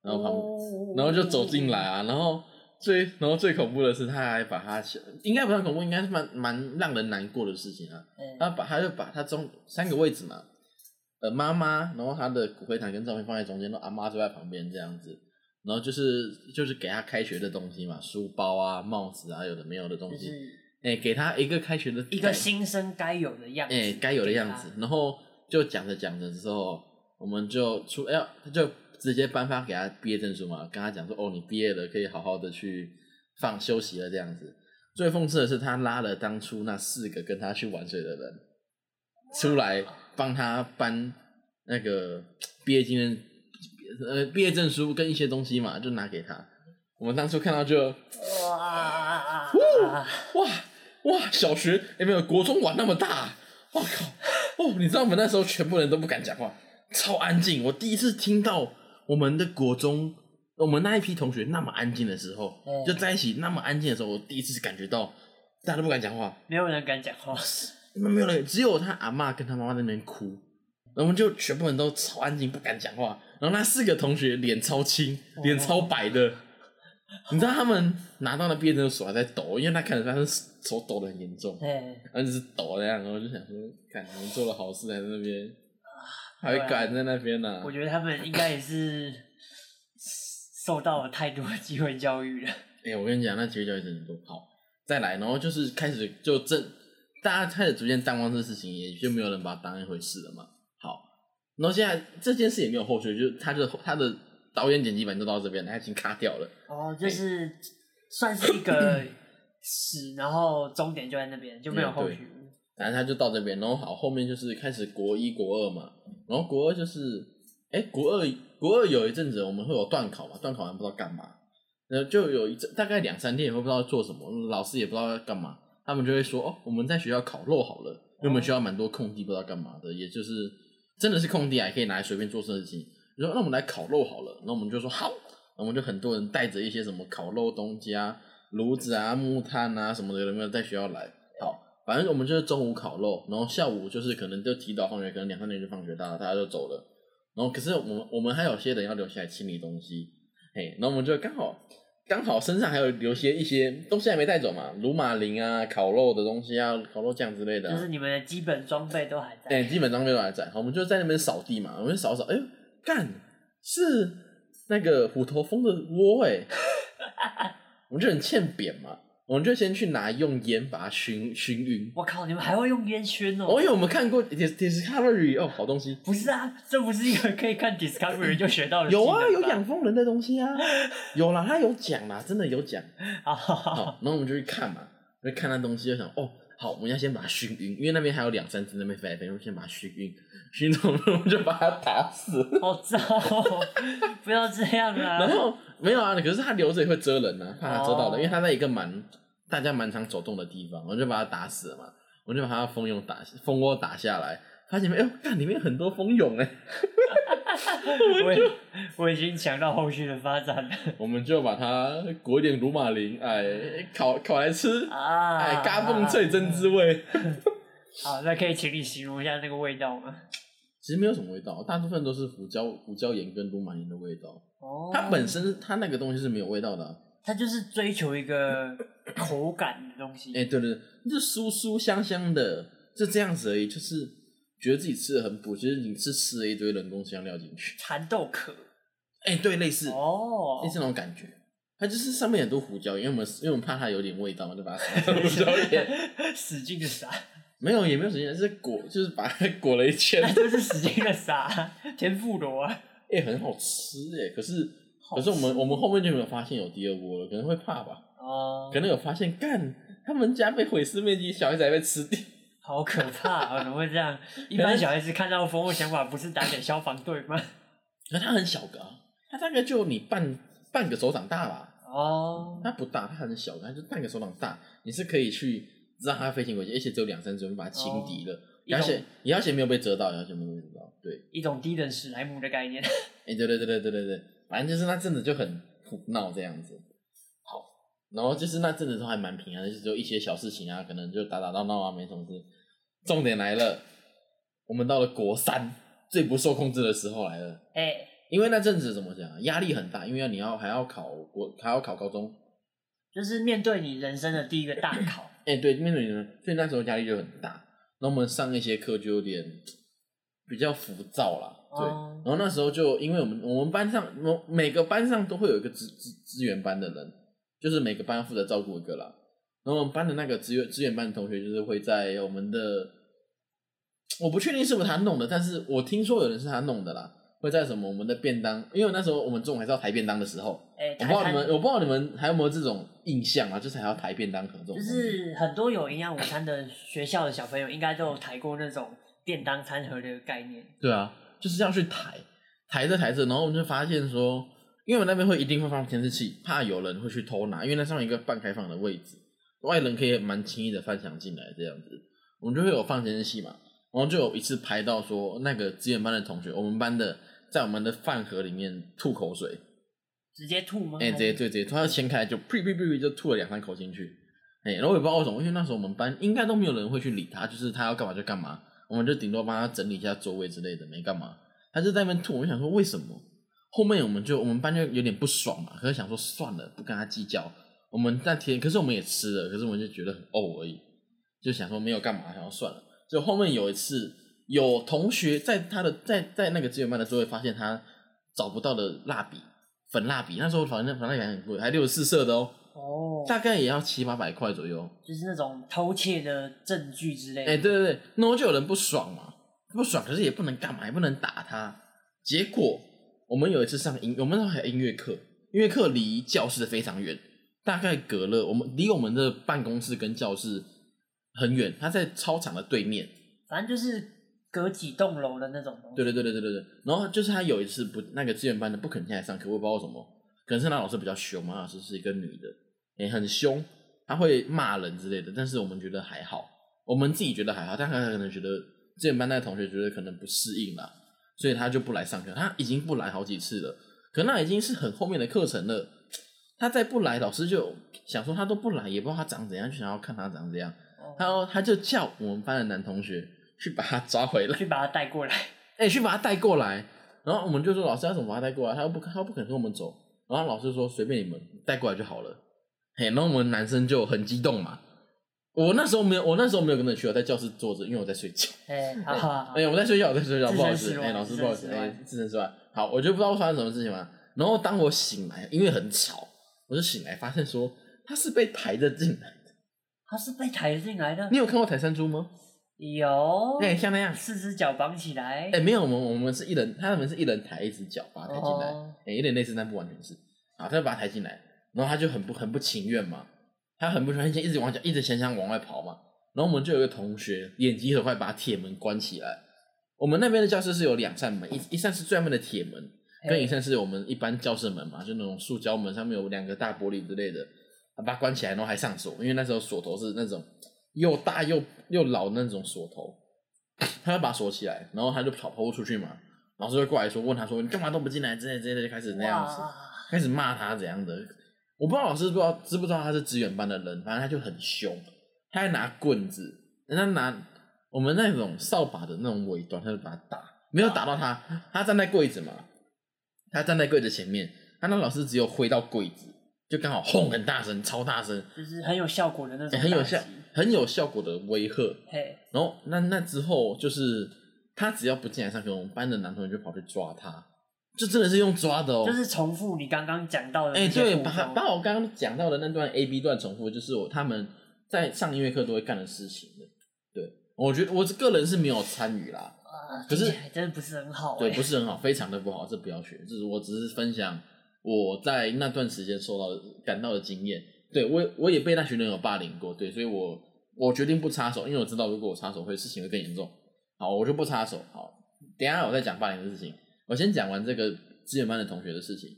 然后他们哦。然后就走进来啊，然后最然后最恐怖的是，他还把他小应该不算恐怖，应该是蛮蛮让人难过的事情啊。哎。他把他就把他中三个位置嘛，呃妈妈，然后他的骨灰坛跟照片放在中间，然后阿妈坐在旁边这样子，然后就是就是给他开学的东西嘛，书包啊、帽子啊，有的没有的东西，就是哎、给他一个开学的一个新生该有的样子，哎，该、有的样子。然后就讲着讲着之后，我们就出，哎、呀，他就直接颁发给他毕业证书嘛，跟他讲说，哦，你毕业了，可以好好的去放休息了这样子。最讽刺的是，他拉了当初那四个跟他去玩水的人出来帮他颁那个毕业纪念，呃，毕业证书跟一些东西嘛，就拿给他。我们当初看到就哇，哇哇，小学哎、没有国中玩那么大，我靠！哦，你知道我们那时候全部人都不敢讲话，超安静。我第一次听到我们的国中，我们那一批同学那么安静的时候，嗯就在一起那么安静的时候，我第一次感觉到大家都不敢讲话，没有人敢讲话，没有人，只有他阿嬷跟他妈妈在那边哭，我们就全部人都超安静，不敢讲话。然后那四个同学脸超青，脸超白的。你知道他们拿到那毕业证书手还在抖，因为他看得出他是手抖的很严重，对，然后就是抖那样，然后就想说，看你们做了好事，还在那边，还敢在那边呢、我觉得他们应该也是受到了太多的机会教育了。哎、我跟你讲，那机会教育真的多好。再来，然后就是开始就正，大家开始逐渐淡忘这事情，也就没有人把它当一回事了嘛。好，然后现在这件事也没有后续，就是他就他的导演剪辑版就到这边，他已经卡掉了。哦，就是算是一个始，然后终点就在那边，就没有后续。然后他就到这边，然后好，后面就是开始国一、国二嘛，然后国二就是，哎，国二国二有一阵子我们会有段考嘛，段考完不知道干嘛，然后就有一阵大概两三天也会不知道做什么，老师也不知道要干嘛，他们就会说哦，我们在学校烤肉好了，因为我们学校蛮多空地，不知道干嘛的，也就是真的是空地啊，可以拿来随便做事情。就说那我们来烤肉好了，然后我们就说好，然后我们就很多人带着一些什么烤肉东西啊、炉子啊、木炭啊什么的，有没有在学校来？好，反正我们就是中午烤肉，然后下午就是可能就提早放学，可能两三点就放学，大家大家就走了。然后可是我们我们还有些人要留下来清理东西，嘿，然后我们就刚好刚好身上还有留些一些东西还没带走嘛，鲁马林啊、烤肉的东西啊、烤肉酱之类的啊、就是你们的基本装备都还在。对、基本装备都还在。好，我们就在那边扫地嘛，我们扫扫，哎呦，干是那个虎头蜂的窝哎，我们就很欠扁嘛，我们就先去拿用烟把它熏熏晕。我靠，你们还会用烟熏哦？哦，因为我们看过 Dis Discovery 哦，好东西。不是啊，这不是一个可以看 Discovery 就学到的有啊，有养蜂人的东西啊，有啦，他有讲啦，真的有讲。好好好，好，然后我们就去看嘛，就看那东西，就想哦，好，我们要先把它熏晕，因为那边还有两三只那边飞来飞去，我们先把它熏晕，熏走了我们就把它打死。好糟哦，不要这样啊！然后没有啊，可是它留着也会蛰人啊，怕它蛰到哦人，因为它在一个蛮大家蛮常走动的地方，我就把它打死了嘛，我就把它蜂蛹打蜂窝打下来，发现没有，哎呦，干里面很多蜂蛹哎，我已我已经想到后续的发展了 我们就把它裹一点鲁马林，哎，烤烤来吃，啊！哎，嘎嘣脆真滋味。好，那可以请你形容一下那个味道吗？其实没有什么味道，大部分都是胡椒、胡椒盐跟罗马盐的味道。哦，它本身它那个东西是没有味道的、啊。它就是追求一个口感的东西。哎、对对对，就酥酥香香的，就这样子而已。就是觉得自己吃的很补，其实你是吃了一堆人工香料进去。蚕豆壳哎、对，类似，哦类似那种感觉。它就是上面很多胡椒盐，因为我们因为我们怕它有点味道，就把它撒上胡椒盐。使劲的撒，没有，也没有时间，是裹，就是把它 裹了一圈。那就是使劲的撒，天妇罗啊！哎、很好吃哎，可是可是我们我们后面就没有发现有第二波了，可能会怕吧。哦，可能有发现，干他们家被毁尸灭迹，小孩子还被吃掉。好可怕啊！怎么会这样？一般小孩子看到蜂窝想法不是打给消防队吗？可它很小个、啊，他大概就你半半个手掌大吧。哦，它不大，它很小，它就半个手掌大，你是可以去让它飞行轨迹，而且只有两三只，我们把它轻敌了。一种而且而且没有被蛰到，而且没有被蛰到。对，一种低等史莱姆的概念。哎、对对对对对对对，反正就是那阵子就很胡闹这样子。好，然后就是那阵子都还蛮平安的，就是只有一些小事情啊，可能就打打闹闹啊，没什么事。重点来了，我们到了国三最不受控制的时候来了。哎、因为那阵子怎么讲啊，压力很大，因为要你要还要考国，还要考高中，就是面对你人生的第一个大考，哎、对，面对你们，所以那时候压力就很大。然后我们上一些课就有点比较浮躁啦，对。哦然后那时候就因为我们我们班上我每个班上都会有一个资资资源班的人，就是每个班负责照顾一个啦。然后我们班的那个资源资源班的同学，就是会在我们的，我不确定是不是他弄的，但是我听说有人是他弄的啦。会在什么我们的便当，因为那时候我们中午还是要抬便当的时候，哎，我不知道你们，我不知道你们还有没有这种印象啊，就是还要抬便当盒这种就。是很多有营养午餐的学校的小朋友，应该都有抬过那种便当餐盒的概念。对啊，就是要去抬，抬着抬着，然后我们就发现说，因为我那边会一定会放监视器，怕有人会去偷拿，因为那上面一个半开放的位置，外人可以蛮轻易的翻墙进来这样子，我们就会有放监视器嘛，然后就有一次拍到说那个资源班的同学，我们班的在我们的饭盒里面吐口水，直接吐吗？哎、直接对直接吐，他掀开就呸呸呸呸就吐了两三口进去，哎、然后我也不知道为什么，因为那时候我们班应该都没有人会去理他，就是他要干嘛就干嘛，我们就顶多帮他整理一下座位之类的，没干嘛，他就在那边吐，我就想说为什么？后面我们就我们班就有点不爽嘛，可是想说算了，不跟他计较，我们那天可是我们也吃了，可是我们就觉得很呕而已，就想说没有干嘛，想说算了。就后面有一次，有同学在他的在在那个资源班的座位发现他找不到的蜡笔，粉蜡笔，那时候反正粉蜡笔还很贵，还六十四色的哦，哦，大概也要七八百块左右。就是那种偷窃的证据之类的。哎、对对对，然后就有人不爽嘛，不爽，可是也不能干嘛，也不能打他。结果我们有一次上音，我们那时候还有音乐课，音乐课离教室非常远，大概隔了我们离我们的办公室跟教室很远，他在操场的对面。反正就是隔几栋楼的那种东西。对对对对对对对。然后就是他有一次不那个资源班的不肯进来上课，我也不知道为什么，可能是那老师比较凶嘛，老师是一个女的，也、很凶，他会骂人之类的。但是我们觉得还好，我们自己觉得还好，但他可能觉得资源班那个同学觉得可能不适应啦，所以他就不来上课。他已经不来好几次了，可那已经是很后面的课程了。他再不来，老师就想说他都不来，也不知道他长怎样，就想要看他长怎样。哦然后他就叫我们班的男同学去把他抓回来。去把他带过来。哎、去把他带过来。然后我们就说老师要怎么把他带过来，他又不他又不肯跟我们走。然后老师说随便你们带过来就好了。嘿，然后我们男生就很激动嘛。我那时候没有，我那时候没有跟着去，我在教室坐着，因为我在睡觉。哎，好好好 哎、，我在睡觉，我在睡觉，不好意思，哎、老师不好意思，哎、自身是吧。好，我就不知道发生什么事情嘛。然后当我醒来，因为很吵，我就醒来发现说他是被抬着进来的。他是被抬着进来的你。有看过台山猪吗？有，对、像那样。四只脚绑起来哎、。没有，我们我们是一人，他们是一人抬一只脚把它抬进来，哎、哦有点类似，但不完全是。啊，他就把它抬进来，然后他就很不很不情愿嘛，他很不情愿，一直往脚，一直想想往外跑嘛。然后我们就有一个同学眼疾手快，把铁门关起来。我们那边的教室是有两扇门，一一扇是最外面的铁门，跟一扇是我们一般教室门嘛，就那种塑胶门，上面有两个大玻璃之类的，把它关起来，然后还上锁，因为那时候锁头是那种又大又又老的那种锁头，他就把锁起来，然后他就跑跑出去嘛，老师就过来说问他说你干嘛都不进来之类之类的，就开始那样子，开始骂他怎样的，我不知道老师不知道知不知道他是资源班的人，反正他就很凶，他还拿棍子，人家拿我们那种扫把的那种尾端，他就把他打，没有打到他，他站在柜子嘛，他站在柜子前面，他那老师只有挥到柜子，就刚好轰很大声，超大声，就是很有效果的那种，欸很有效，很有效果的威吓。嘿，然后那那之后就是他只要不进来上课，我们班的男同学就跑去抓他，就真的是用抓的哦。就是重复你刚刚讲到的哎、对，把把我刚刚讲到的那段 A B 段重复，就是我他们在上音乐课都会干的事情的。对，我觉得我个人是没有参与啦，啊，可是听起来真的不是很好，对，哎不是很好，非常的不好，这不要学。这是我只是分享我在那段时间受到感到的经验。对我我也被那群人有霸凌过，对，所以我我决定不插手，因为我知道如果我插手会事情会更严重。好，我就不插手。好，等下我再讲霸凌的事情。我先讲完这个资源班的同学的事情。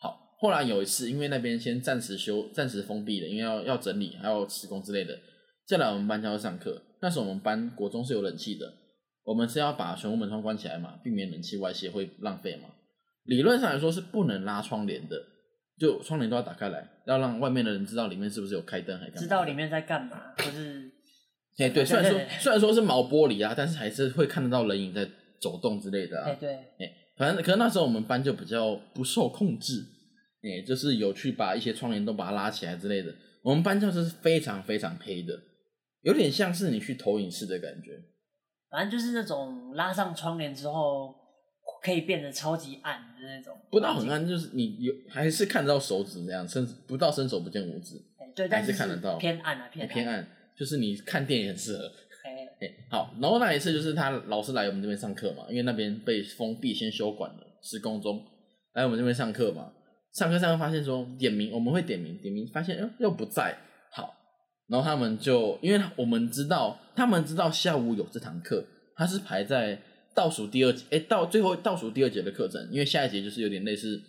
好，后来有一次，因为那边先暂时休、暂时封闭了，因为要要整理，还要施工之类的。再来我们班就要上课，那时候我们班国中是有冷气的，我们是要把全屋门窗关起来嘛，避免冷气外泄会浪费嘛。理论上来说是不能拉窗帘的，就窗帘都要打开来，要让外面的人知道里面是不是有开灯，还知道里面在干嘛，或是 哎、对，虽然说虽然说是毛玻璃啊，但是还是会看得到人影在走动之类的啊。哎对，哎、反正可能那时候我们班就比较不受控制，哎、就是有去把一些窗帘都把它拉起来之类的。我们班教室是非常非常黑的，有点像是你去投影室的感觉。反正就是那种拉上窗帘之后可以变得超级暗的那种，不到很暗，就是你有还是看得到手指这样，伸不到伸手不见五指，哎对，还但是看得到偏暗啊，偏偏暗，就是你看电影很适合。哎，哎、好，然后那一次就是他老师来我们这边上课嘛，因为那边被封闭先修管了，施工中，来我们这边上课嘛，上课上课发现说点名，我们会点名，点名发现哎又不在，好，然后他们就因为我们知道，他们知道下午有这堂课，他是排在倒数第二节，哎，到最后倒数第二节的课程，因为下一节就是有点类似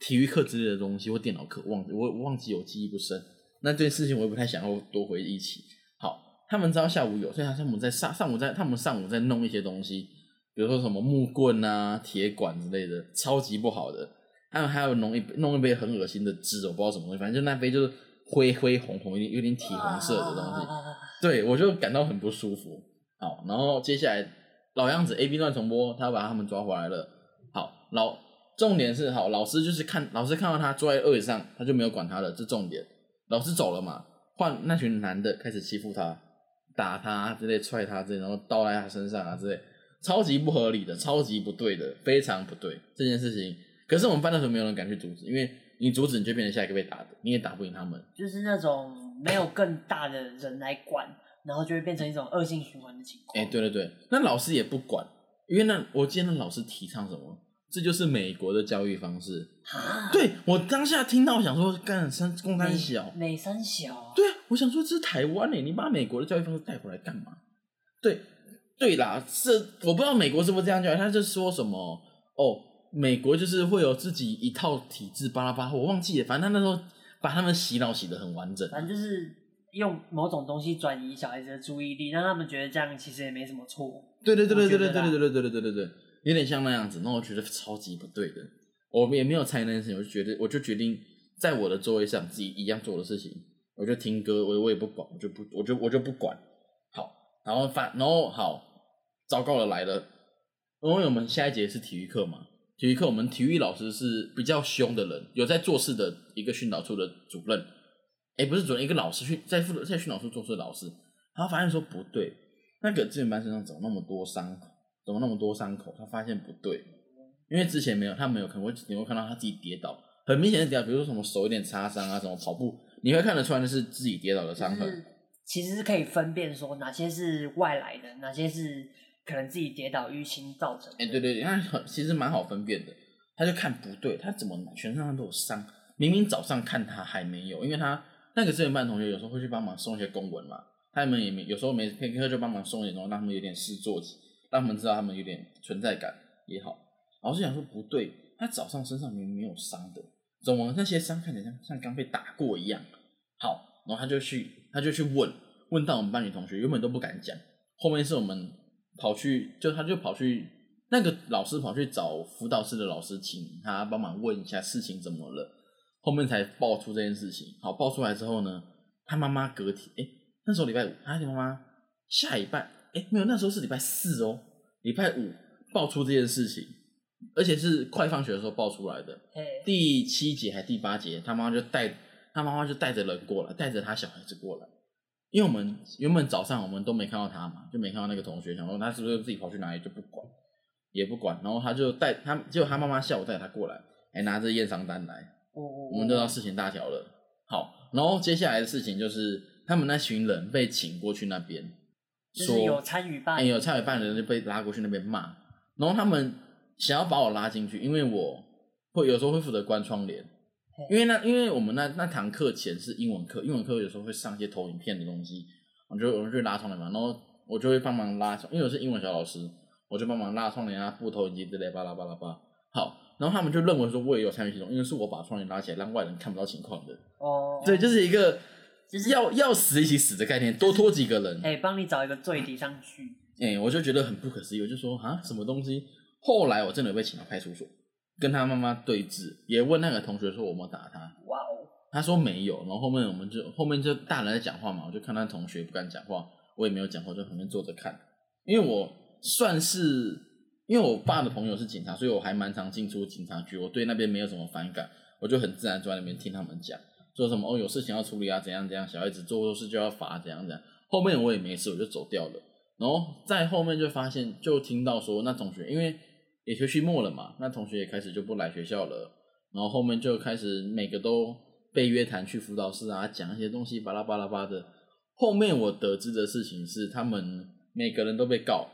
体育课之类的东西或电脑课，忘我我忘记我记忆不深，那这件事情我也不太想要多回忆起。好，他们知道下午有，所以他们在上上午在他们上午在弄一些东西，比如说什么木棍啊、铁管之类的，超级不好的。他们还有弄一弄一杯很恶心的汁，我不知道什么东西，反正就那杯就是灰灰红红，有点有点铁红色的东西。啊对我就感到很不舒服。好，然后接下来老样子 A B 乱重播，他把他们抓回来了。好，老重点是好，老师就是看老师看到他坐在位置上，他就没有管他了，这重点。老师走了嘛，换那群男的开始欺负他，打他之类，踹他之类，然后倒在他身上啊之类，超级不合理的，超级不对的，非常不对这件事情。可是我们班的时候没有人敢去阻止，因为你阻止你就变成下一个被打的，你也打不赢他们。就是那种没有更大的人来管，然后就会变成一种恶性循环的情况。哎、对对对，那老师也不管，因为那我记得那老师提倡什么，这就是美国的教育方式。啊，对我当下听到，我想说，干三公三小，美三小，对啊，我想说这是台湾呢，你把美国的教育方式带回来干嘛？对对啦，是我不知道美国是不是这样教育，他就说什么哦，美国就是会有自己一套体制，巴拉巴拉，我忘记了，反正他那时候把他们洗脑洗的很完整。反正就是用某种东西转移小孩子的注意力，让他们觉得这样其实也没什么错。对对对对对对我觉得啦对对对对对对对对，有点像那样子。那我觉得超级不对的，我也没有参与那件事情，我就觉得我就决定在我的座位上自己一样做的事情，我就听歌，我我也不管，我就不我就我就不管。好，然后反然后好，糟糕的来了，因为我们下一节是体育课嘛，体育课我们体育老师是比较凶的人，有在做事的一个训导处的主任，哎，不是主任，一个老师去在负责在训导处做事的老师，他发现说不对，那个志愿班身上怎么那么多伤口，怎么那么多伤口？他发现不对，因为之前没有，他没有可能会你会看到他自己跌倒，很明显的跌倒，比如说什么手有点擦伤啊，什么跑步，你会看得出来那是自己跌倒的伤痕。就是其实是可以分辨说哪些是外来的，哪些是可能自己跌倒淤青造成的。哎、对对对，他很其实蛮好分辨的。他就看不对，他怎么全身上都有伤？明明早上看他还没有，因为他那个志愿班同学有时候会去帮忙送一些公文嘛，他们也没有时候没片课就帮忙送一点东西，让他们有点事做，让他们知道他们有点存在感也好。老师想说不对，他早上身上明明没有伤的，怎么那些伤看起来像像刚被打过一样？好，然后他就去他就去问，问到我们班女同学原本都不敢讲，后面是我们跑去，就他就跑去那个老师跑去找辅导室的老师，请他帮忙问一下事情怎么了，后面才爆出这件事情。好，爆出来之后呢，他妈妈隔天，哎，那时候礼拜五，他妈妈下礼拜，哎，没有，那时候是礼拜四哦，礼拜五爆出这件事情，而且是快放学的时候爆出来的。嘿，第七节还第八节，他妈妈就带他妈妈就带着人过来，带着他小孩子过来。因为我们原本早上我们都没看到他嘛，就没看到那个同学，想说他是不是自己跑去哪里就不管，也不管。然后他就带他，结果他妈妈下午带他过来，还拿着验伤单来，我们就知道事情大条了。好，然后接下来的事情就是他们那群人被请过去那边，说就是有参与办，哎、有参与办的人就被拉过去那边骂，然后他们想要把我拉进去，因为我会有时候会负责关窗帘，因为那因为我们那那堂课前是英文课，英文课有时候会上一些投影片的东西，我就我们就拉窗帘嘛，然后我就会帮忙拉，因为我是英文小老师，我就帮忙拉窗帘啊、布投影机之类，巴拉巴拉巴拉。好，然后他们就认为说我也有参与其中，因为是我把窗帘拉起来，让外人看不到情况的。哦，对，就是一个就是要要死一起死的概念，多拖几个人。哎，帮你找一个最低上去，哎、我就觉得很不可思议，我就说啊，什么东西？后来我真的被请到派出所，跟他妈妈对峙，也问那个同学说我有没有打他，哇哦，他说没有，然后后面我们就后面就大人在讲话嘛，我就看他同学不敢讲话，我也没有讲话，就旁边坐着看，因为我算是因为我爸的朋友是警察，所以我还蛮常进出警察局，我对那边没有什么反感，我就很自然坐在那边听他们讲，说什么哦有事情要处理啊，怎样怎样，小孩子做错事就要罚，怎样怎样。后面我也没事，我就走掉了。然后在后面就发现，就听到说那同学因为也学期末了嘛，那同学也开始就不来学校了，然后后面就开始每个都被约谈去辅导室啊，讲一些东西巴拉巴拉巴的。后面我得知的事情是，他们每个人都被告，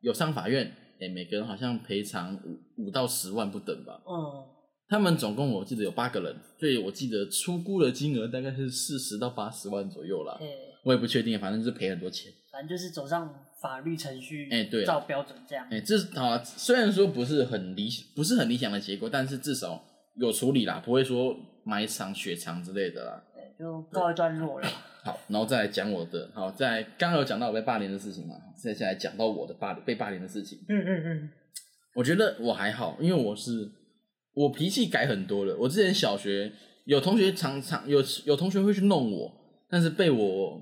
有上法院，哎，每个人好像赔偿五五到十万不等吧。嗯，他们总共我记得有八个人，所以我记得出估的金额大概是四十到八十万左右啦。对，我也不确定，反正就是赔很多钱。反正就是走上法律程序，哎对啊照标准这样。哎、这好啊，虽然说不是很理不是很理想的结果，但是至少有处理啦，不会说埋场血偿之类的啦。对，就告一段落了。好，然后再来讲我的，好，在刚刚有讲到我被霸凌的事情嘛，接下来讲到我的霸被霸凌的事情。嗯嗯嗯，我觉得我还好，因为我是我脾气改很多了。我之前小学有同学常常有有同学会去弄我，但是被我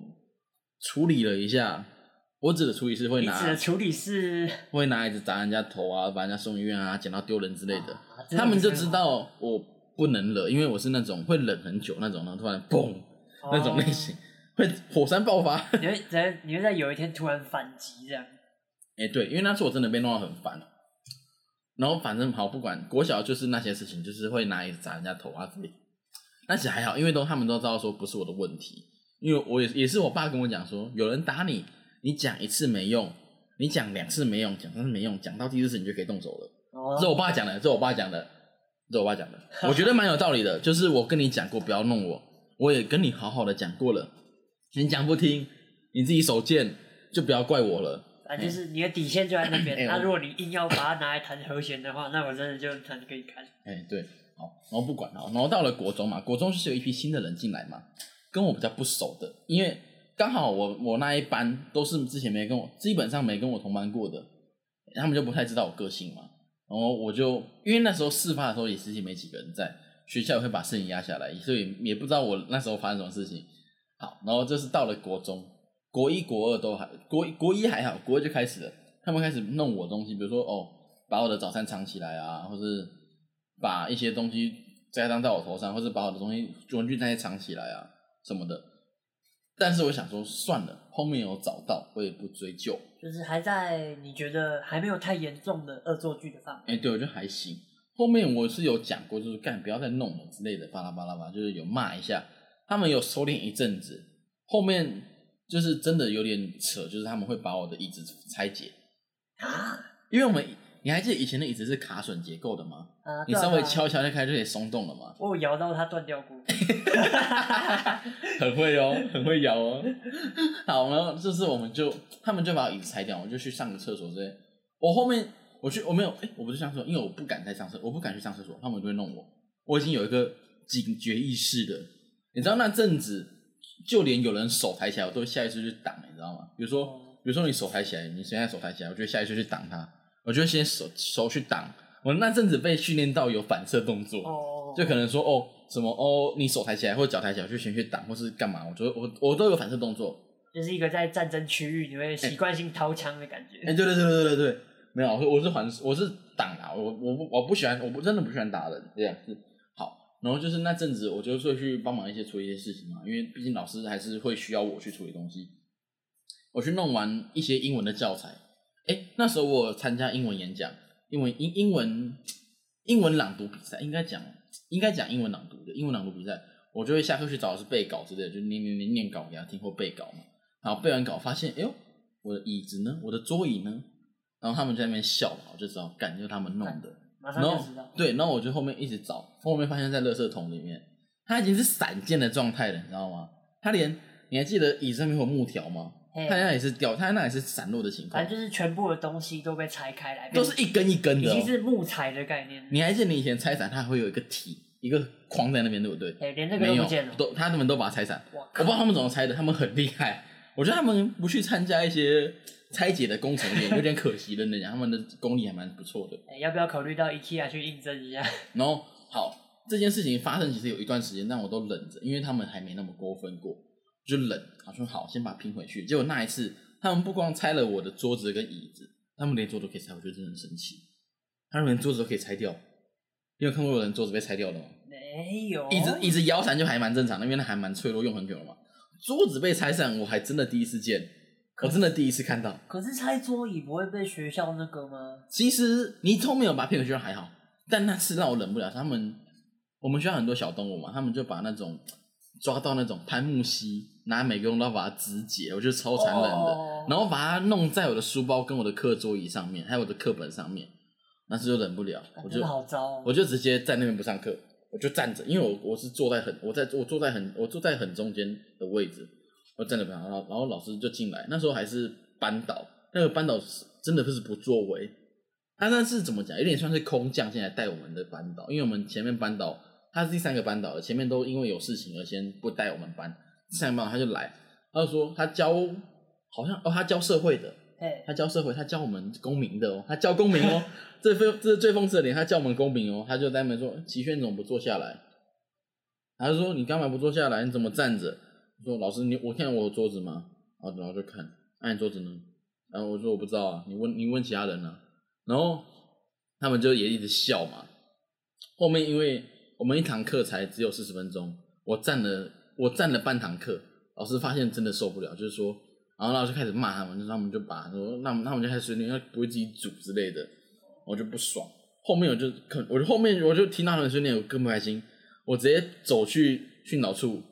处理了一下。我指的处理是会你拿指的处理是会拿椅子砸人家头啊，把人家送医院啊，捡到丢人之类的。啊他们就知道我不能惹，因为我是那种会忍很久那种，然后突然嘣那种类型，会火山爆发。你会在你会在有一天突然反击这样。哎、对，因为那次我真的被弄到很烦，然后反正好不管国小就是那些事情，就是会拿椅子砸人家头啊之类的。但是还好，因为都他们都知道说不是我的问题，因为我也也是我爸跟我讲说，有人打你，你讲一次没用，你讲两次没用，讲三次没用，讲到第四次你就可以动手了。哦这是我爸讲的，这是我爸讲的，这是我爸讲的，我觉得蛮有道理的。就是我跟你讲过不要弄我，我也跟你好好的讲过了，你讲不听，你自己手贱，就不要怪我了。啊就是你的底线就在那边。那如果你硬要把它拿来弹和弦的话，那我真的就弹给你看。哎、对，好，然后不管了，然后到了国中嘛，国中就是有一批新的人进来嘛，跟我比较不熟的，因为刚好我我那一班都是之前没跟我，基本上没跟我同班过的，他们就不太知道我个性嘛，然后我就因为那时候事发的时候也实际没几个人在，学校也会把事情压下来，所以也不知道我那时候发生什么事情。好，然后这是到了国中，国一国二都还国一国一还好，国二就开始了，他们开始弄我东西，比如说哦，把我的早餐藏起来啊，或是把一些东西栽赃在我头上，或是把我的东西文具那些藏起来啊什么的。但是我想说，算了，后面有找到，我也不追究。就是还在你觉得还没有太严重的恶作剧的范围。哎、对，我觉得还行。后面我是有讲过，就是干不要再弄了之类的，巴拉巴拉巴拉，就是有骂一下。他们有收敛一阵子，后面就是真的有点扯，就是他们会把我的椅子拆解，啊因为我们你还记得以前的椅子是卡榫结构的吗？啊！你稍微敲一敲就开就可以松动了嘛。我有摇到它断掉过。很会哦，很会摇哦。好，然后这次我们就他们就把椅子拆掉，我就去上个厕所之类。我后面我去我没有哎、我不是上厕所，因为我不敢再上厕，我不敢去上厕所，他们就会弄我。我已经有一个警觉意识的，你知道那阵子，就连有人手抬起来，我都会下意识去挡，你知道吗？比如说，比如说你手抬起来，你现在手抬起来，我就会下意识去挡他，我就会先手手去挡。我那阵子被训练到有反射动作，哦，就可能说哦什么哦，你手抬起来或者脚抬起来，我就先去挡或是干嘛，我觉得我我都有反射动作。就是一个在战争区域你会习惯性掏枪的感觉。哎、对对对对对对，没有，我是反我是挡啊，我我不我不喜欢，我不真的不喜欢打人这样子。然后就是那阵子我就会去帮忙一些处理一些事情嘛，因为毕竟老师还是会需要我去处理东西。我去弄完一些英文的教材，哎、那时候我参加英文演讲，英文英英文英文朗读比赛，应该讲应该讲英文朗读的英文朗读比赛，我就会下课去找老师背稿之类的，就念念念念稿给他听或背稿嘛。然后背完稿发现，哎呦，我的椅子呢？我的桌椅呢？然后他们在那边笑，我就知道，干就他们弄的。马上然后知道。对，然后我就后面一直找，后面发现在垃圾桶里面，它已经是散件的状态了，你知道吗？它连你还记得椅子上面有木条吗？嘿它那也是掉，它那也是散落的情况反，正就是全部的东西都被拆开来，都是一根一根的、哦已经。是木材的概念。你还记得你以前拆散，它还会有一个体，一个框在那边，对不对？哎，连这个没有都不见了，。都他们都把它拆散。哇我不知道他们怎么拆的，他们很厉害。我觉得他们不去参加一些拆解的工程也有点可惜的那讲，他们的功力还蛮不错的。哎，要不要考虑到 IKEA 去应征一下？然后好，这件事情发生其实有一段时间，但我都忍着，因为他们还没那么过分过，就忍，好说好先把它拼回去。结果那一次，他们不光拆了我的桌子跟椅子，他们连桌都可以拆，我觉得真的很神奇。他们连桌子都可以拆掉，你有看过有人桌子被拆掉的吗？没有。椅子椅子摇散就还蛮正常的，因为那还蛮脆弱，用很久了嘛。桌子被拆散，我还真的第一次见。我真的第一次看到。可是拆桌椅不会被学校那个吗？其实你后面有把骗回学校还好，但那次让我忍不了。他们我们学校很多小动物嘛，他们就把那种抓到那种攀木蜥，拿美工刀把它肢解，我觉得超残忍的。哦然后把它弄在我的书包跟我的课桌椅上面，还有我的课本上面，那次就忍不了，我就好糟哦。我就直接在那边不上课，我就站着，因为我我是坐在很我在我坐在很我坐在很中间的位置，我站着不上，然后然后老师就进来，那时候还是班导，那个班导是真的就是不作为，他那是怎么讲，有点算是空降进来带我们的班导，因为我们前面班导他是第三个班导了，前面都因为有事情而先不带我们班，第三个班导他就来，他就说他教好像哦他教社会的，哎，他教社会，他教我们公民的哦，他教公民哦，这非这是最讽刺的点，他教我们公民哦，他就在那边说，齐轩你怎么不坐下来？他就说你干嘛不坐下来？你怎么站着？说老师你我看我有桌子吗？啊，然后就看，那、你桌子呢？然后我说我不知道啊，你问你问其他人啊。然后他们就也一直笑嘛。后面因为我们一堂课才只有四十分钟，我站了我站了半堂课，老师发现真的受不了，就是说，然后老师开始骂他们，就他们就把说，那那我们就开始训练，要不会自己煮之类的，我就不爽。后面我就可，我就后面我就听到他们训练，我更不开心，我直接走去训导处，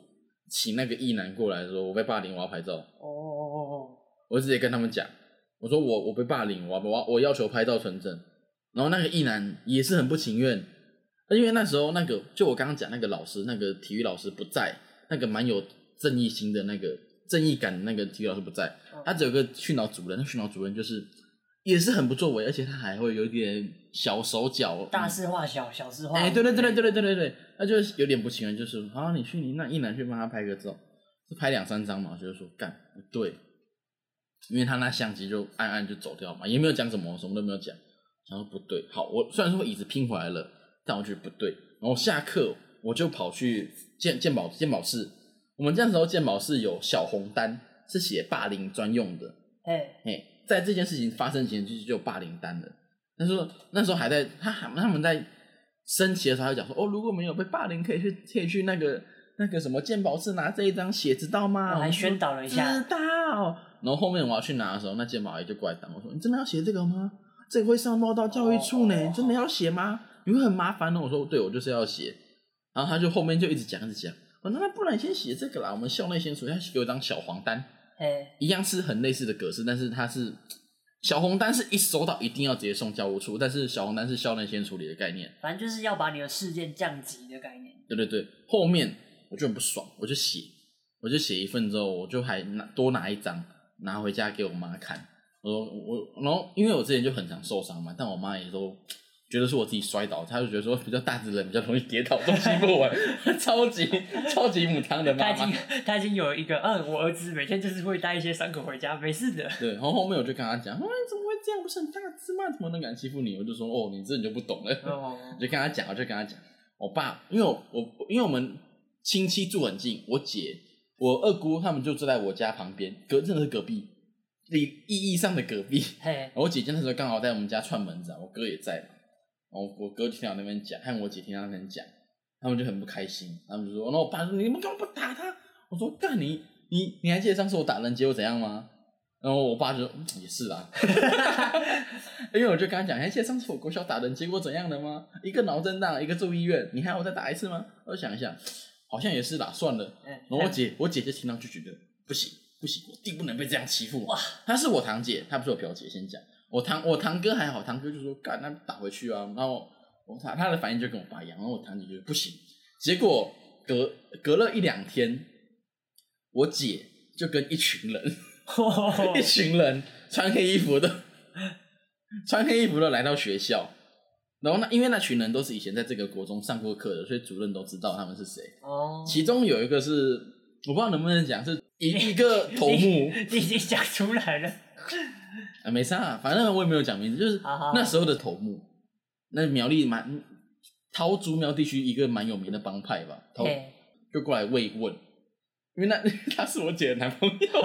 请那个艺男过来说，我被霸凌，我要拍照。哦哦哦哦，我直接跟他们讲，我说我我被霸凌，我我我要求拍照存证。然后那个艺男也是很不情愿，因为那时候那个就我刚刚讲那个老师，那个体育老师不在，那个蛮有正义心的那个正义感的那个体育老师不在，他只有个训导主任，那训导主任就是也是很不作为，而且他还会有一点小手脚，大事化小，小事化无。哎、对对对对对对对对对，他就是有点不情愿，就是啊，你去你那一男去帮他拍个照，是拍两三张嘛，就是说干不对，因为他那相机就按按就走掉嘛，也没有讲什么，什么都没有讲，然后不对，好，我虽然说椅子拼回来了，但我觉得不对，然后下课我就跑去鉴鉴宝鉴宝室，我们那时候鉴宝室有小红单，是写霸凌专用的，哎，哎，在这件事情发生前就就有霸凌单了。那时候那时候还在他还他们在升旗的时候，还讲说哦，如果没有被霸凌，可以去可以去那个那个什么鉴宝室拿这一张写，知道吗？我还宣导了一下知道。然后后面我要去拿的时候，那鉴宝阿姨就过来挡我说：“你真的要写这个吗？这个会上报到教育处呢，哦你真的要写吗？你会很麻烦哦。”我说：“对，我就是要写。”然后他就后面就一直讲一直讲，我说：“那不然你先写这个啦，我们校内先出，他给我一张小黄单。”哎，一样是很类似的格式，但是它是小红单是一收到一定要直接送教务处，但是小红单是校内先处理的概念。反正就是要把你的事件降级的概念。对对对，后面我就很不爽，我就写，我就写一份之后，我就还拿多拿一张拿回家给我妈看。我说我，然后因为我之前就很常受伤嘛，但我妈也都觉得是我自己摔倒，他就觉得说比较大只人比较容易跌倒，东西不稳，超级超级母汤的妈妈他已经。他已经有一个，嗯，我儿子每天就是会带一些伤口回家，没事的。对，然后后面我就跟他讲，啊，你怎么会这样？不是很大只吗？怎么能敢欺负你？我就说，哦，你这你就不懂了。哦，我 就跟他讲，我就跟他讲，我爸，因为我我因为我们亲戚住很近，我姐、我二姑他们就住在我家旁边，隔真的是隔壁，意意义上的隔壁。嘿，我姐姐那时候刚好在我们家串门子啊，我哥也在嘛，然后我哥就听到那边讲，和我姐听到那边讲，他们就很不开心，他们就说，然后我爸说你们干嘛不打他？我说干你你你还记得上次我打人结果怎样吗？然后我爸就说、嗯、也是啊，因为我就跟他讲，你还记得上次我国小打人结果怎样的吗？一个脑震荡，一个住医院，你还要我再打一次吗？我想一想，好像也是啦，算了。哎然后我姐我姐姐听到就觉得不行不行，我弟不能被这样欺负。哇，她是我堂姐，她不是我表姐。先讲我堂我堂哥还好，堂哥就说干那打回去啊。然后我他他的反应就跟我爸一样，然后我堂姐就说不行。结果隔隔了一两天，我姐就跟一群人 一群人穿黑衣服的穿黑衣服的来到学校。然后那因为那群人都是以前在这个国中上过课的，所以主任都知道他们是谁。哦，其中有一个是我不知道能不能讲，是一一个头目 你已经讲出来了。啊，没差、啊，反正我也没有讲名字，就是那时候的头目，那苗栗蛮桃竹苗地区一个蛮有名的帮派吧，头，就过来慰问，因为那 他是我姐的男朋友，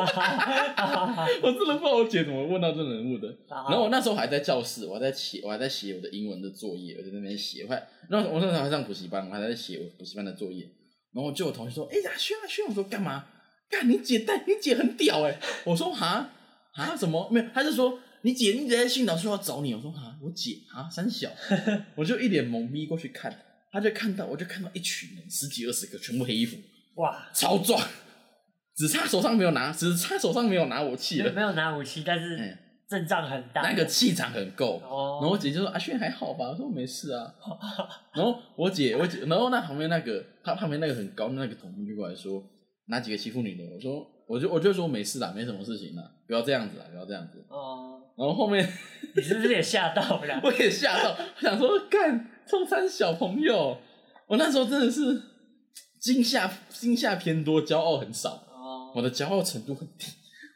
我真的不知道我姐怎么问到这人物的。然后我那时候还在教室，我还在写，我还在写我的英文的作业，我在那边写，我还，然后我那时候还上补习班，我还在写我补习班的作业。然后就有同学说：“哎呀，轩啊轩，我说干嘛？干你姐带你姐很屌哎、我说哈，啊什么没有？他就说你姐一直在训导说要找你，我说啊我姐啊三小，我就一脸懵逼过去看，他就看到我就看到一群人十几二十个全部黑衣服，哇，超壮，只差手上没有拿，只差手上没有拿武器了，没有拿武器，但是嗯阵仗很大。那个气场很够。哦，然后我姐就说：“阿轩还好吧？”我说：“没事啊。”然后我姐，我姐，然后那旁边那个，他旁边那个很高的那个同学就过来说：“哪几个欺负你的？”我说：“我就我就说没事啦，没什么事情啦，不要这样子啦，不要这样子。哦，”然后后面你是不是也吓到了？我也吓到，我想说干中山小朋友，我那时候真的是惊吓惊吓偏多，骄傲很少。哦，我的骄傲程度很低，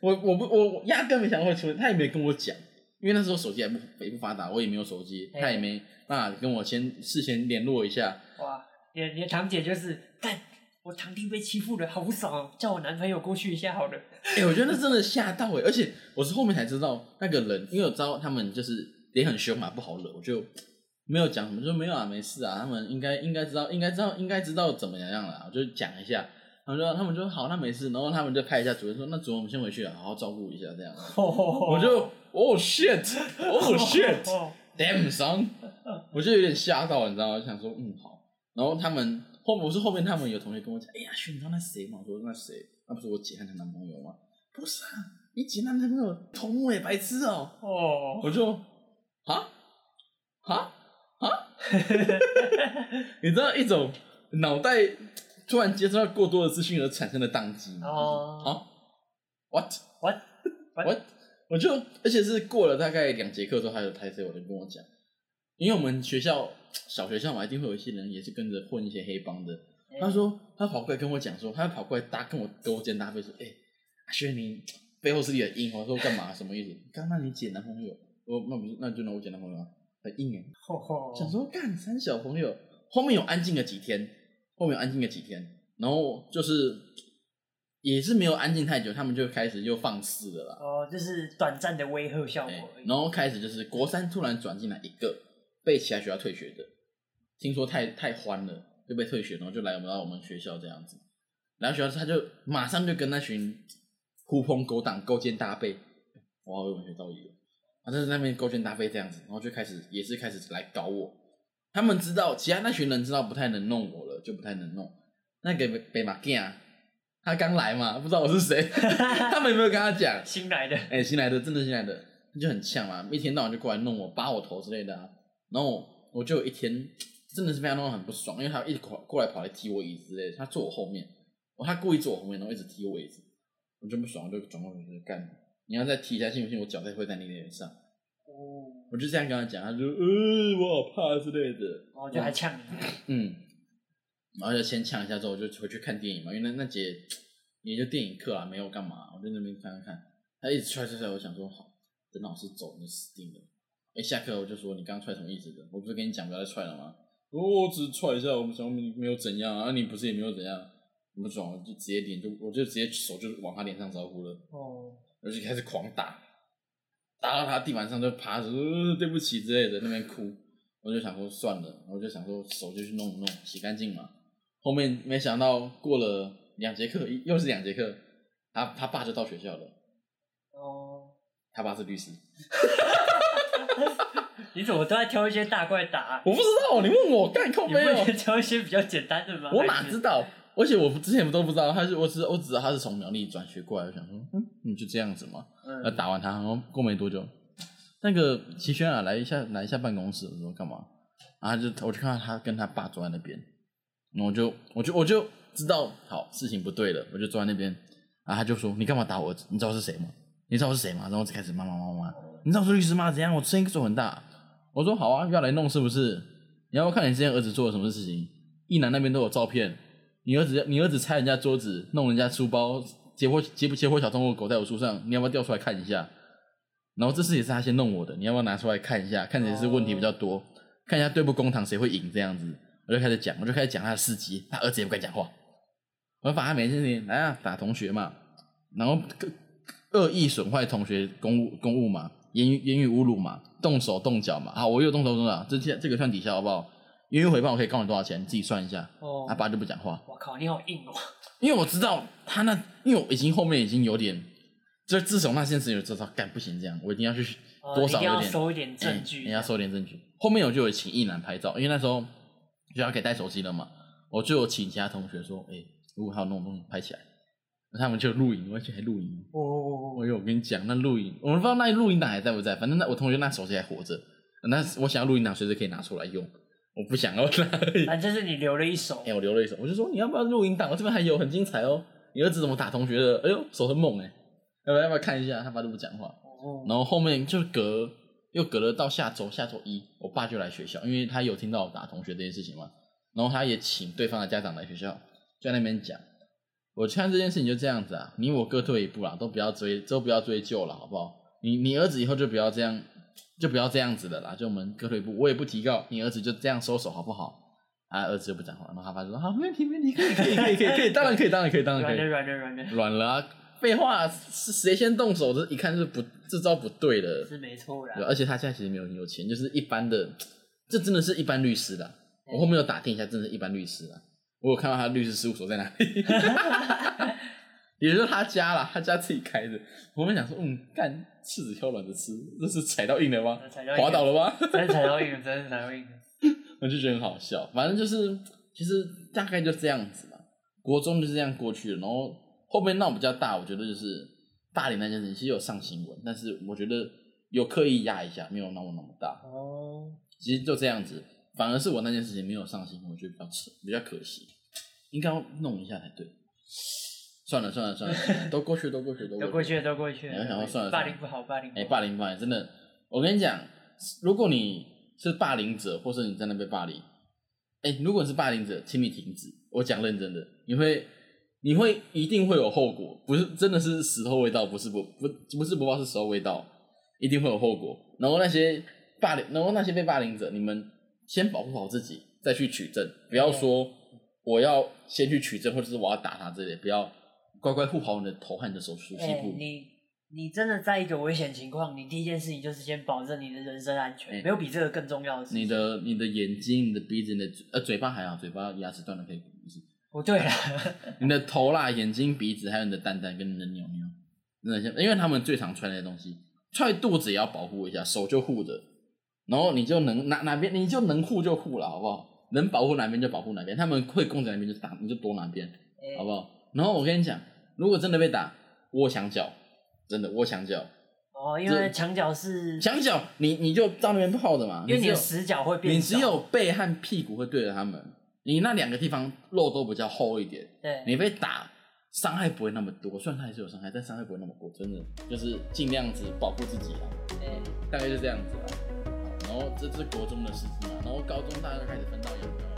我我不我我压根没想到会出现，他也没跟我讲，因为那时候手机还不也不发达，我也没有手机，嘿他也没办法跟我先事先联络一下。哇，你的你的堂姐就是干。我堂弟被欺负了，好不爽哦！叫我男朋友过去一下好了。哎、我觉得那真的吓到哎、而且我是后面才知道那个人，因为我知道他们就是脸很凶嘛，不好惹，我就没有讲什么，就没有啊，没事啊，他们应该应该知道，应该知道，应该知道怎么样样了，我就讲一下。他们说他们就好，那没事，然后他们就拍一下主任说，那主任我们先回去了，好好照顾一下这样。我我就哦 shit，哦 shit。哦 Damn son，我就有点吓到，你知道吗？就想说，嗯，好。然后他们后，我是后面他们有同学跟我讲，哎呀，轩，你知道那谁吗？我说那谁？那不是我姐和她男朋友吗？不是啊，你姐那男朋友同我也白痴哦、哦，我就啊啊啊，你知道一种脑袋突然接收到过多的资讯而产生的宕机吗？哦啊，what What？what？我就而且是过了大概两节课之后，他有台才有人跟我讲，因为我们学校小学校嘛，一定会有一些人也是跟着混一些黑帮的。他说他跑过来跟我讲说，他跑过来搭跟我勾肩搭背说，哎、阿轩你背后是你的硬，我说干嘛？什么意思？刚刚你姐男朋友，我说那不是那就拿我姐男朋友啊，很硬哎、哦想说干三小朋友，后面有安静了几天，后面有安静了几天，然后就是也是没有安静太久，他们就开始又放肆了啦。哦，就是短暂的威吓效果。然后开始就是国三突然转进来一个被其他学校退学的，听说太太欢了就被退学，然后就来我们到我们学校这样子。然后学校他就马上就跟那群狐朋狗党勾肩搭背，我好有文学造诣哦。他就在那边勾肩搭背这样子，然后就开始也是开始来搞我。他们知道，其他那群人知道不太能弄我了，就不太能弄。那个北北马 g 啊，他刚来嘛，不知道我是谁，他们有没有跟他讲？新来的，哎、新来的，真的新来的，他就很呛嘛，一天到晚就过来弄我，扒我头之类的啊。然后我就有一天真的是被他弄得很不爽，因为他一直过过来跑来踢我椅子之类的，他坐我后面，我他故意坐我后面，然后一直踢我椅子，我就不爽，我就转过去就干，你要再踢一下，信不信我脚再会在你脸上？哦，我就这样跟他讲，他就呃我好怕之类的，哦，就还呛你，嗯，然后就先呛一下之后，我就回去看电影嘛，因为那那节也就电影课啊，没有干嘛，我在那边看看看。他一直踹踹踹，我想说好，等老师走你就死定了。哎，下课我就说你刚刚踹什么意思的？我不是跟你讲不要再踹了吗？哦，我只是踹一下，我们想没没有怎样啊，你不是也没有怎样，我不爽，我就直接脸就我就直接手就往他脸上招呼了，哦，而且开始狂打，打到他地板上就趴着，呃对不起之类的那边哭。我就想说算了，我就想说手就去弄一弄，洗干净嘛。后面没想到过了两节课，又是两节课，他他爸就到学校了，哦，他爸是律师。你怎么都在挑一些大怪打？我不知道，你问我干靠你背哦不能，挑一些比较简单的吗？我哪知道？而且我之前都不知道，他是我只我只知道他是从苗栗转学过来，我想说，嗯，你就这样子嘛。那嗯，打完他，然后过没多久，那个齐轩啊，来一下来一下办公室，我说干嘛？然后他就我就看到他跟他爸坐在那边，然后我就我就我就知道好事情不对了，我就坐在那边，然后他就说你干嘛打我儿子？你知道是谁吗？你知道我是谁吗？然后就开始骂骂骂骂，你知道我是律师吗？怎样？我声音做很大，我说好啊，要来弄是不是？你要不要看你之前儿子做了什么事情？一男那边都有照片，你儿子你儿子拆人家桌子，弄人家书包，解剖解解剖小动物狗在我书上，你要不要调出来看一下？然后这事也是他先弄我的，你要不要拿出来看一下？看谁是问题比较多，看一下对簿公堂谁会赢这样子。我就开始讲，我就开始讲他的事迹，他儿子也不敢讲话。我就把他每件事情来啊打同学嘛，然后恶意损坏同学公务公务嘛，言语言语侮辱嘛，动手动脚嘛。好，我又动手动脚，这这这个算抵消好不好？言语诽谤我可以告你多少钱？你自己算一下。哦他，爸就不讲话，我靠，你好硬哦！因为我知道他那，因为我已经后面已经有点就自从那件事情，我就知道，干不行，这样我一定要去多少有点收一点证据，哎你要收点证据。后面我就有请一男拍照，因为那时候就要可以带手机了嘛，我就有请其他同学说，哎、如果还有那种东西拍起来，那他们就录影，而且还录影。哦哦哦我有我跟你讲，那录影，我们不知道那录影档还在不在，反正那我同学那手机还活着，那我想要录影档随时可以拿出来用，我不想要拿而已。反正就是你留了一手哎、，我留了一手，我就说你要不要录影档？我这边还有很精彩哦。你儿子怎么打同学的？哎呦，手很猛哎，要不要要不要看一下？他爸都不讲话。哦然后后面就隔又隔了到下周，下周一，我爸就来学校，因为他有听到我打同学这件事情嘛，然后他也请对方的家长来学校，就在那边讲。我看这件事情就这样子啊，你我各退一步啦，都不要追，都不要追究了，好不好？你你儿子以后就不要这样，就不要这样子的啦，就我们各退一步，我也不提告，你儿子就这样收手，好不好？啊，儿子就不讲话，然后他爸就说好，没问题，没问题，可以，可以，可以，可以，可以，当然可以，当然可以，当然可以软的。软的软的，软了啊！废话，是谁先动手？这一看就是不，这招不对的。是没错对，而且他现在其实没有很有钱，就是一般的，这真的是一般律师啦。我后面有打听一下，真的是一般律师啦。我有看到他律师事务所在哪里，也就是他家啦，他家自己开的。我们想说，嗯，干柿子挑软的吃，这是踩到硬了吗？滑倒了吗？真的踩到硬了，真是踩到硬了。我就觉得很好笑。反正就是，其实大概就这样子嘛。国中就是这样过去了，然后后面闹比较大，我觉得就是大连那件事情，其实有上新闻，但是我觉得有刻意压一下，没有闹那么大。哦，其实就这样子，反而是我那件事情没有上心，我觉得比较扯，比较可惜，应该要弄一下才对。算了算了算了，都过去都过去都都过去了，都过去了。哎我想说算了霸凌不好，霸凌哎、好。霸凌霸凌真的，我跟你讲，如果你是霸凌者，或是你在那被霸凌，哎、如果你是霸凌者，请你停止。我讲认真的，你会你会一定会有后果，不是真的是石头味道，不是不不不是不报是石头味道，一定会有后果。然后那些霸凌，然后那些被霸凌者，你们先保护好自己，再去取证，不要说我要先去取证，或者是我要打他之类，不要乖乖护好你的头和你的手熟悉哎部。你你真的在一个危险情况，你第一件事情就是先保证你的人身安全，哎没有比这个更重要的事情。你的你的眼睛、你的鼻子、你的嘴呃嘴巴还好，嘴巴牙齿断了可以没事。不对了，你的头啦、眼睛、鼻子，还有你的蛋蛋跟你的尿尿，真的像，因为他们最常穿那些东西，踹肚子也要保护一下，手就护着，然后你就能哪哪边你就能护就护了，好不好？能保护哪边就保护哪边，他们会攻击哪边就打，你就躲哪边，哎好不好？然后我跟你讲，如果真的被打，窝墙角，真的窝墙角，哦，因为墙角是，墙角你你就到那边泡着嘛，因为你的死角会变少，你只有背和屁股会对着他们，你那两个地方肉都比较厚一点，对，你被打伤害不会那么多，虽然它还是有伤害，但伤害不会那么多，真的就是尽量子保护自己啦，对大概就这样子啦。然后这是国中的事情嘛，然后高中大家就开始分道扬镳。